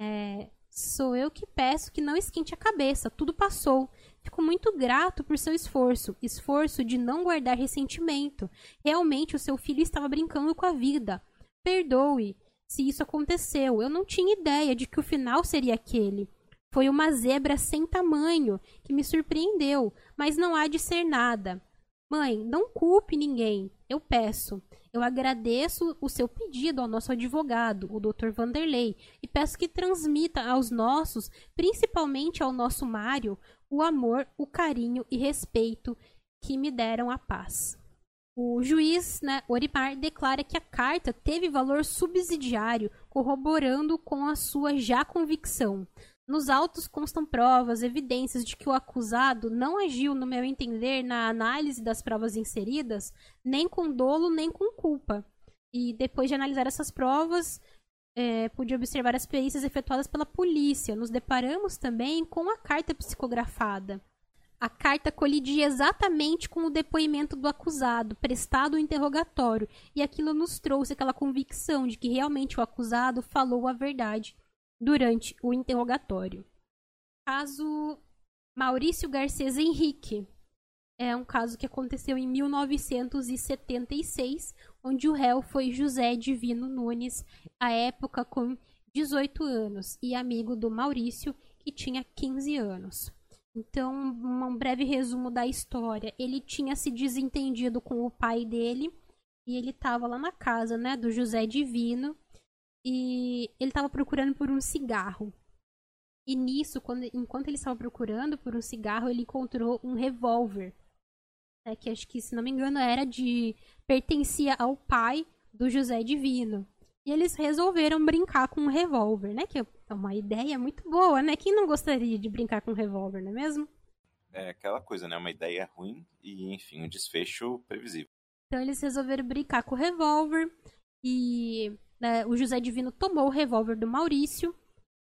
é, sou eu que peço que não esquente a cabeça, tudo passou. Fico muito grato por seu esforço, esforço de não guardar ressentimento. Realmente o seu filho estava brincando com a vida. Perdoe se isso aconteceu. Eu não tinha ideia de que o final seria aquele. Foi uma zebra sem tamanho que me surpreendeu, mas não há de ser nada. Mãe, não culpe ninguém. Eu peço. Eu agradeço o seu pedido ao nosso advogado, o Dr. Vanderlei, e peço que transmita aos nossos, principalmente ao nosso Mário, o amor, o carinho e respeito que me deram a paz. O juiz, né, Orimar, declara que a carta teve valor subsidiário, corroborando com a sua já convicção. Nos autos constam provas, evidências de que o acusado não agiu, no meu entender, na análise das provas inseridas, nem com dolo, nem com culpa. E depois de analisar essas provas, é, pude observar as perícias efetuadas pela polícia. Nos deparamos também com a carta psicografada. A carta colidia exatamente com o depoimento do acusado, prestado o interrogatório, e aquilo nos trouxe aquela convicção de que realmente o acusado falou a verdade durante o interrogatório. Caso Maurício Garcês Henrique. É um caso que aconteceu em 1976, onde o réu foi José Divino Nunes, à época com 18 anos, e amigo do Maurício, que tinha 15 anos. Então, um breve resumo da história. Ele tinha se desentendido com o pai dele e ele estava lá na casa, né, do José Divino e ele estava procurando por um cigarro. E nisso, quando, enquanto ele estava procurando por um cigarro, ele encontrou um revólver. Né, que acho que, se não me engano, era de. pertencia ao pai do José Divino. E eles resolveram brincar com um revólver, né? Que é uma ideia muito boa, né? Quem não gostaria de brincar com um revólver, não é mesmo? É aquela coisa, né? Uma ideia ruim e, enfim, um desfecho previsível. Então eles resolveram brincar com o revólver e né, o José Divino tomou o revólver do Maurício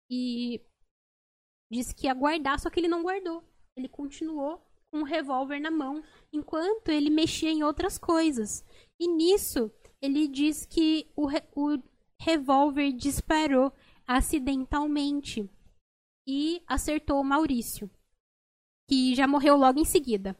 e disse que ia guardar, só que ele não guardou. Ele continuou com o revólver na mão enquanto ele mexia em outras coisas. E nisso ele diz que o, re o revólver disparou acidentalmente e acertou o Maurício, que já morreu logo em seguida.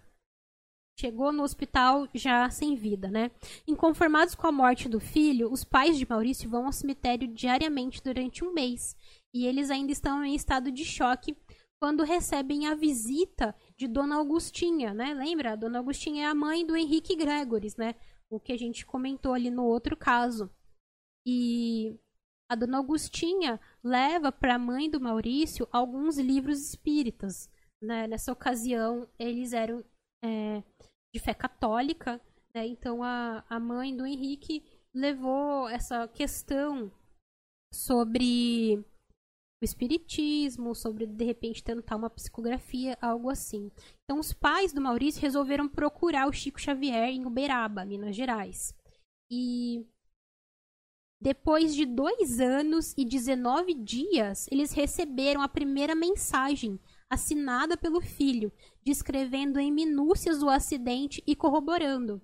Chegou no hospital já sem vida, né? Inconformados com a morte do filho, os pais de Maurício vão ao cemitério diariamente durante um mês. E eles ainda estão em estado de choque quando recebem a visita de Dona Augustinha, né? Lembra? Dona Augustinha é a mãe do Henrique Gregoris, né? O que a gente comentou ali no outro caso. E a Dona Augustinha leva para a mãe do Maurício alguns livros espíritas. Né? Nessa ocasião, eles eram é, de fé católica, né? então a, a mãe do Henrique levou essa questão sobre o espiritismo, sobre de repente tentar uma psicografia, algo assim. Então os pais do Maurício resolveram procurar o Chico Xavier em Uberaba, Minas Gerais. E depois de dois anos e 19 dias, eles receberam a primeira mensagem assinada pelo filho, descrevendo em minúcias o acidente e corroborando.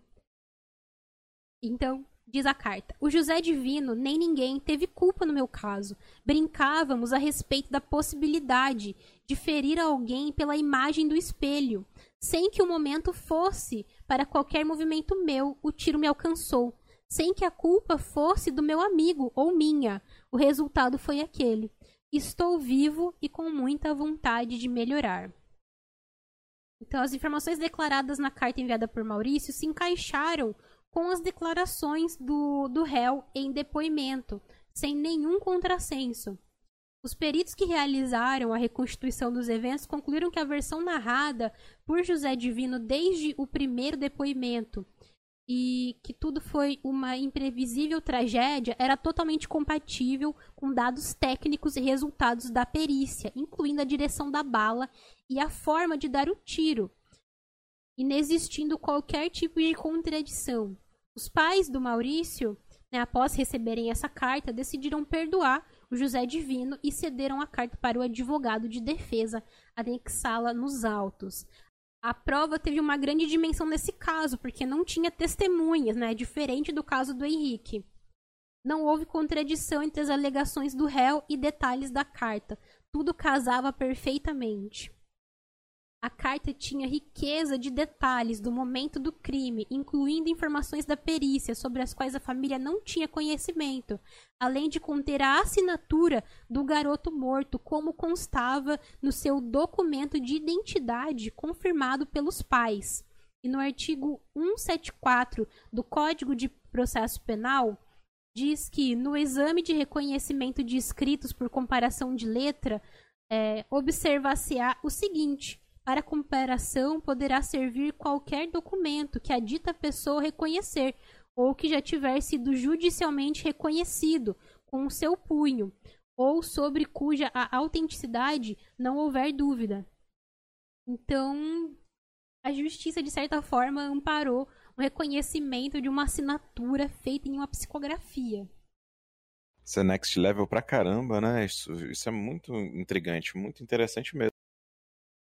Então, diz a carta: O José Divino, nem ninguém, teve culpa no meu caso. Brincávamos a respeito da possibilidade de ferir alguém pela imagem do espelho. Sem que o momento fosse para qualquer movimento meu, o tiro me alcançou. Sem que a culpa fosse do meu amigo ou minha. O resultado foi aquele. Estou vivo e com muita vontade de melhorar. Então, as informações declaradas na carta enviada por Maurício se encaixaram com as declarações do, do réu em depoimento, sem nenhum contrassenso. Os peritos que realizaram a reconstituição dos eventos concluíram que a versão narrada por José Divino desde o primeiro depoimento e que tudo foi uma imprevisível tragédia era totalmente compatível com dados técnicos e resultados da perícia, incluindo a direção da bala e a forma de dar o tiro, inexistindo qualquer tipo de contradição. Os pais do Maurício, né, após receberem essa carta, decidiram perdoar o José Divino e cederam a carta para o advogado de defesa anexá-la nos autos a prova teve uma grande dimensão nesse caso, porque não tinha testemunhas, né? Diferente do caso do Henrique. Não houve contradição entre as alegações do réu e detalhes da carta. Tudo casava perfeitamente. A carta tinha riqueza de detalhes do momento do crime, incluindo informações da perícia sobre as quais a família não tinha conhecimento, além de conter a assinatura do garoto morto, como constava no seu documento de identidade confirmado pelos pais. E no artigo 174 do Código de Processo Penal, diz que no exame de reconhecimento de escritos por comparação de letra, é, observar-se-á o seguinte para comparação, poderá servir qualquer documento que a dita pessoa reconhecer ou que já tiver sido judicialmente reconhecido com o seu punho, ou sobre cuja a autenticidade não houver dúvida. Então, a justiça, de certa forma, amparou o reconhecimento de uma assinatura feita em uma psicografia. Isso é next level pra caramba, né? Isso, isso é muito intrigante, muito interessante mesmo.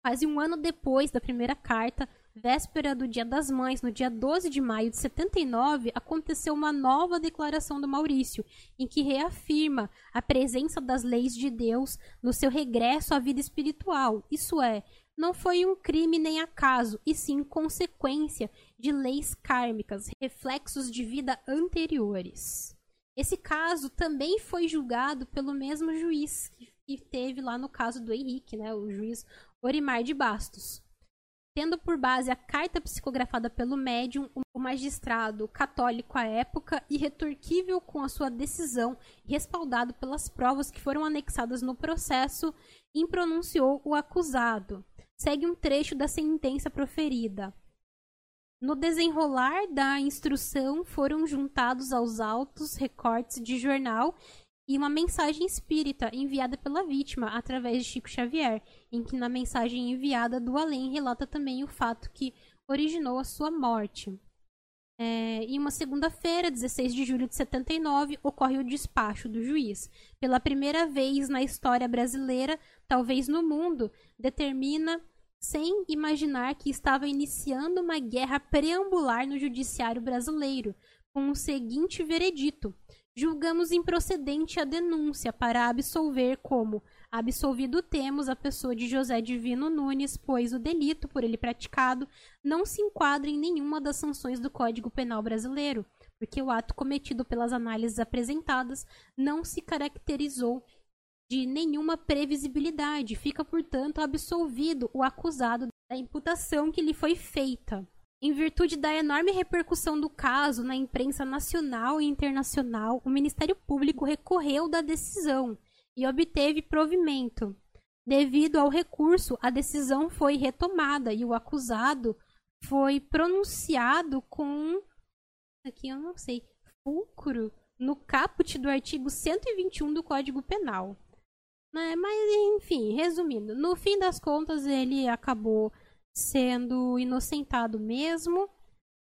Quase um ano depois da primeira carta, véspera do Dia das Mães, no dia 12 de maio de 79, aconteceu uma nova declaração do Maurício, em que reafirma a presença das leis de Deus no seu regresso à vida espiritual. Isso é, não foi um crime nem acaso, e sim consequência de leis kármicas, reflexos de vida anteriores. Esse caso também foi julgado pelo mesmo juiz que teve lá no caso do Henrique, né, o juiz Orimar de Bastos. tendo por base a carta psicografada pelo médium, o magistrado católico à época, irretorquível com a sua decisão e respaldado pelas provas que foram anexadas no processo, impronunciou o acusado. Segue um trecho da sentença proferida. No desenrolar da instrução foram juntados aos autos recortes de jornal e uma mensagem espírita enviada pela vítima através de Chico Xavier, em que na mensagem enviada do além relata também o fato que originou a sua morte. É, em uma segunda-feira, 16 de julho de 79, ocorre o despacho do juiz. Pela primeira vez na história brasileira, talvez no mundo, determina, sem imaginar que estava iniciando uma guerra preambular no judiciário brasileiro, com o seguinte veredito: julgamos improcedente a denúncia para absolver como absolvido temos a pessoa de José Divino Nunes, pois o delito por ele praticado não se enquadra em nenhuma das sanções do Código Penal brasileiro, porque o ato cometido pelas análises apresentadas não se caracterizou de nenhuma previsibilidade, fica, portanto, absolvido o acusado da imputação que lhe foi feita. Em virtude da enorme repercussão do caso na imprensa nacional e internacional, o Ministério Público recorreu da decisão e obteve provimento. Devido ao recurso, a decisão foi retomada e o acusado foi pronunciado com. Aqui eu não sei. Fulcro no caput do artigo 121 do Código Penal. Né, mas, enfim, resumindo, no fim das contas, ele acabou sendo inocentado mesmo.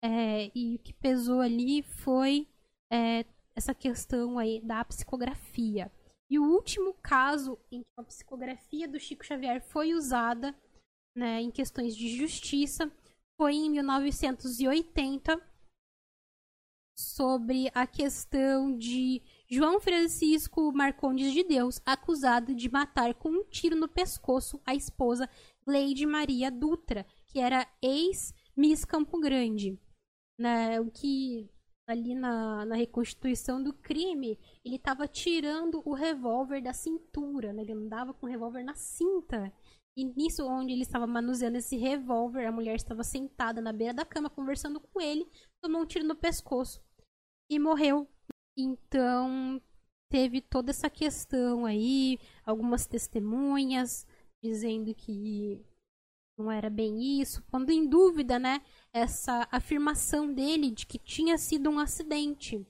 É, e o que pesou ali foi é, essa questão aí da psicografia. E o último caso em que a psicografia do Chico Xavier foi usada né, em questões de justiça foi em 1980 sobre a questão de João Francisco Marcondes de Deus, acusado de matar com um tiro no pescoço a esposa Leide Maria Dutra, que era ex-Miss Campo Grande. Né, o que ali na, na reconstituição do crime, ele estava tirando o revólver da cintura, né? ele andava com o revólver na cinta. E nisso, onde ele estava manuseando esse revólver, a mulher estava sentada na beira da cama conversando com ele, tomou um tiro no pescoço e morreu. Então, teve toda essa questão aí, algumas testemunhas dizendo que não era bem isso, quando em dúvida, né, essa afirmação dele de que tinha sido um acidente.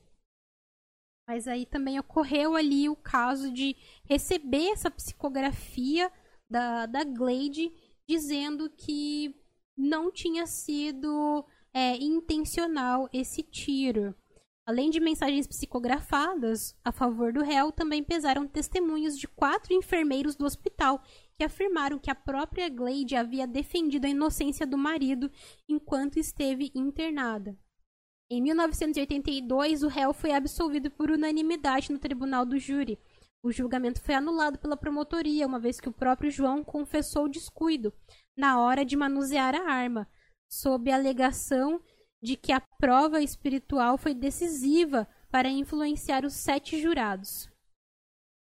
Mas aí também ocorreu ali o caso de receber essa psicografia da, da Glade dizendo que não tinha sido é, intencional esse tiro. Além de mensagens psicografadas a favor do réu, também pesaram testemunhos de quatro enfermeiros do hospital que afirmaram que a própria Glade havia defendido a inocência do marido enquanto esteve internada. Em 1982, o réu foi absolvido por unanimidade no tribunal do júri. O julgamento foi anulado pela promotoria, uma vez que o próprio João confessou descuido na hora de manusear a arma, sob a alegação de que a prova espiritual foi decisiva para influenciar os sete jurados.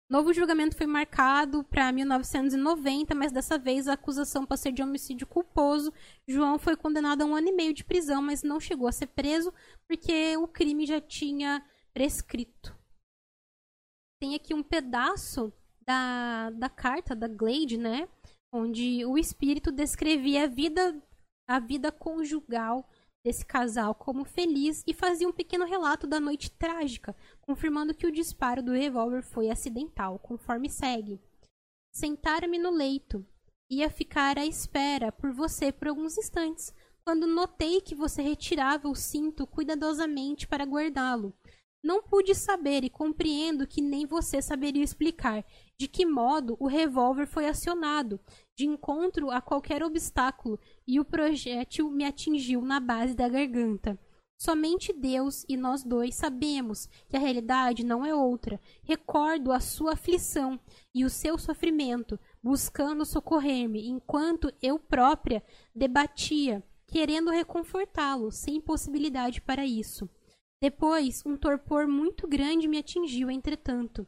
Novo julgamento foi marcado para 1990, mas dessa vez a acusação passou de homicídio culposo. João foi condenado a um ano e meio de prisão, mas não chegou a ser preso porque o crime já tinha prescrito. Tem aqui um pedaço da, da carta da Glade, né? Onde o espírito descrevia a vida, a vida conjugal desse casal como feliz e fazia um pequeno relato da noite trágica, confirmando que o disparo do revólver foi acidental, conforme segue. Sentar-me no leito. Ia ficar à espera por você por alguns instantes, quando notei que você retirava o cinto cuidadosamente para guardá-lo. Não pude saber e compreendo que nem você saberia explicar de que modo o revólver foi acionado, de encontro a qualquer obstáculo, e o projétil me atingiu na base da garganta. Somente Deus e nós dois sabemos que a realidade não é outra. Recordo a sua aflição e o seu sofrimento, buscando socorrer-me, enquanto eu própria debatia, querendo reconfortá-lo, sem possibilidade para isso. Depois, um torpor muito grande me atingiu, entretanto.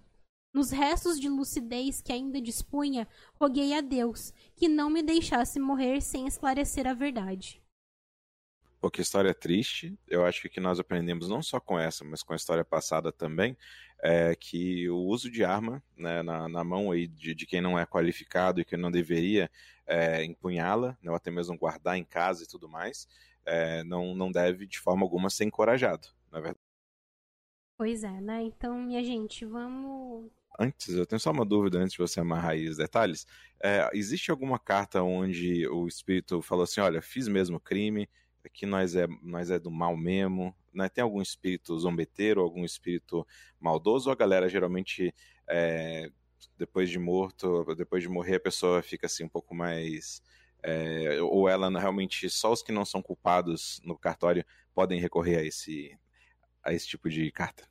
Nos restos de lucidez que ainda dispunha, roguei a Deus que não me deixasse morrer sem esclarecer a verdade. Pô, que história triste. Eu acho que o que nós aprendemos não só com essa, mas com a história passada também, é que o uso de arma né, na, na, mão aí de, de, quem não é qualificado e que não deveria é, empunhá-la, né, ou até mesmo guardar em casa e tudo mais, é, não, não deve de forma alguma ser encorajado, na verdade. Pois é, né? Então, minha gente, vamos. Antes, eu tenho só uma dúvida antes de você amarrar aí os detalhes. É, existe alguma carta onde o espírito falou assim: olha, fiz mesmo crime, aqui nós é, nós é do mal mesmo, né? Tem algum espírito zombeteiro, algum espírito maldoso, ou a galera geralmente, é, depois de morto, depois de morrer, a pessoa fica assim um pouco mais. É, ou ela realmente, só os que não são culpados no cartório podem recorrer a esse, a esse tipo de carta?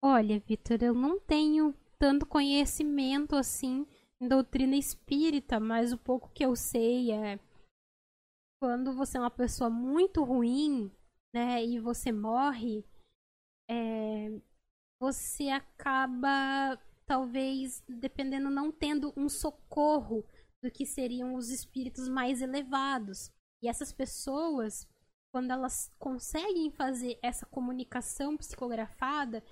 Olha, Vitor, eu não tenho tanto conhecimento assim em doutrina espírita, mas o pouco que eu sei é quando você é uma pessoa muito ruim, né, e você morre, é, você acaba, talvez, dependendo, não tendo um socorro do que seriam os espíritos mais elevados. E essas pessoas, quando elas conseguem fazer essa comunicação psicografada,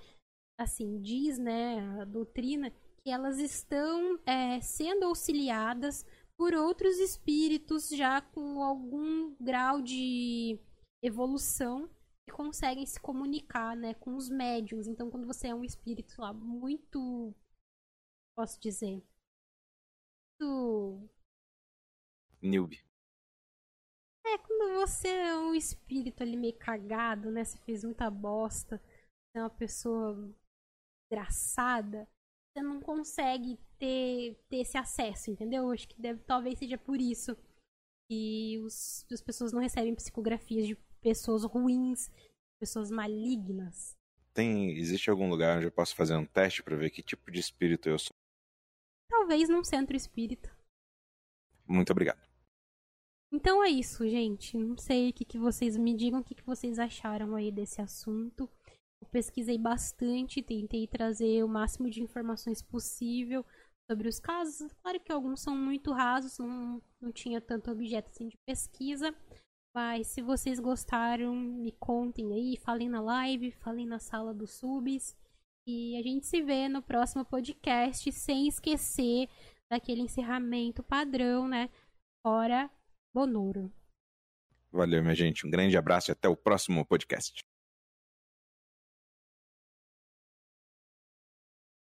assim, diz, né, a doutrina, que elas estão é, sendo auxiliadas por outros espíritos já com algum grau de evolução que conseguem se comunicar, né, com os médiums. Então, quando você é um espírito lá muito, posso dizer, muito noob. É, quando você é um espírito ali meio cagado, né, você fez muita bosta, você é uma pessoa engraçada, você não consegue ter, ter esse acesso, entendeu? Acho que deve, talvez seja por isso que os, as pessoas não recebem psicografias de pessoas ruins, pessoas malignas. Tem, existe algum lugar onde eu posso fazer um teste para ver que tipo de espírito eu sou? Talvez num centro espírita. Muito obrigado. Então é isso, gente. Não sei o que, que vocês me digam, o que, que vocês acharam aí desse assunto. Pesquisei bastante, tentei trazer o máximo de informações possível sobre os casos. Claro que alguns são muito rasos, não, não tinha tanto objeto assim de pesquisa. Mas se vocês gostaram, me contem aí, falem na live, falem na sala dos subs. E a gente se vê no próximo podcast, sem esquecer daquele encerramento padrão, né? Fora Bonoro. Valeu, minha gente. Um grande abraço e até o próximo podcast.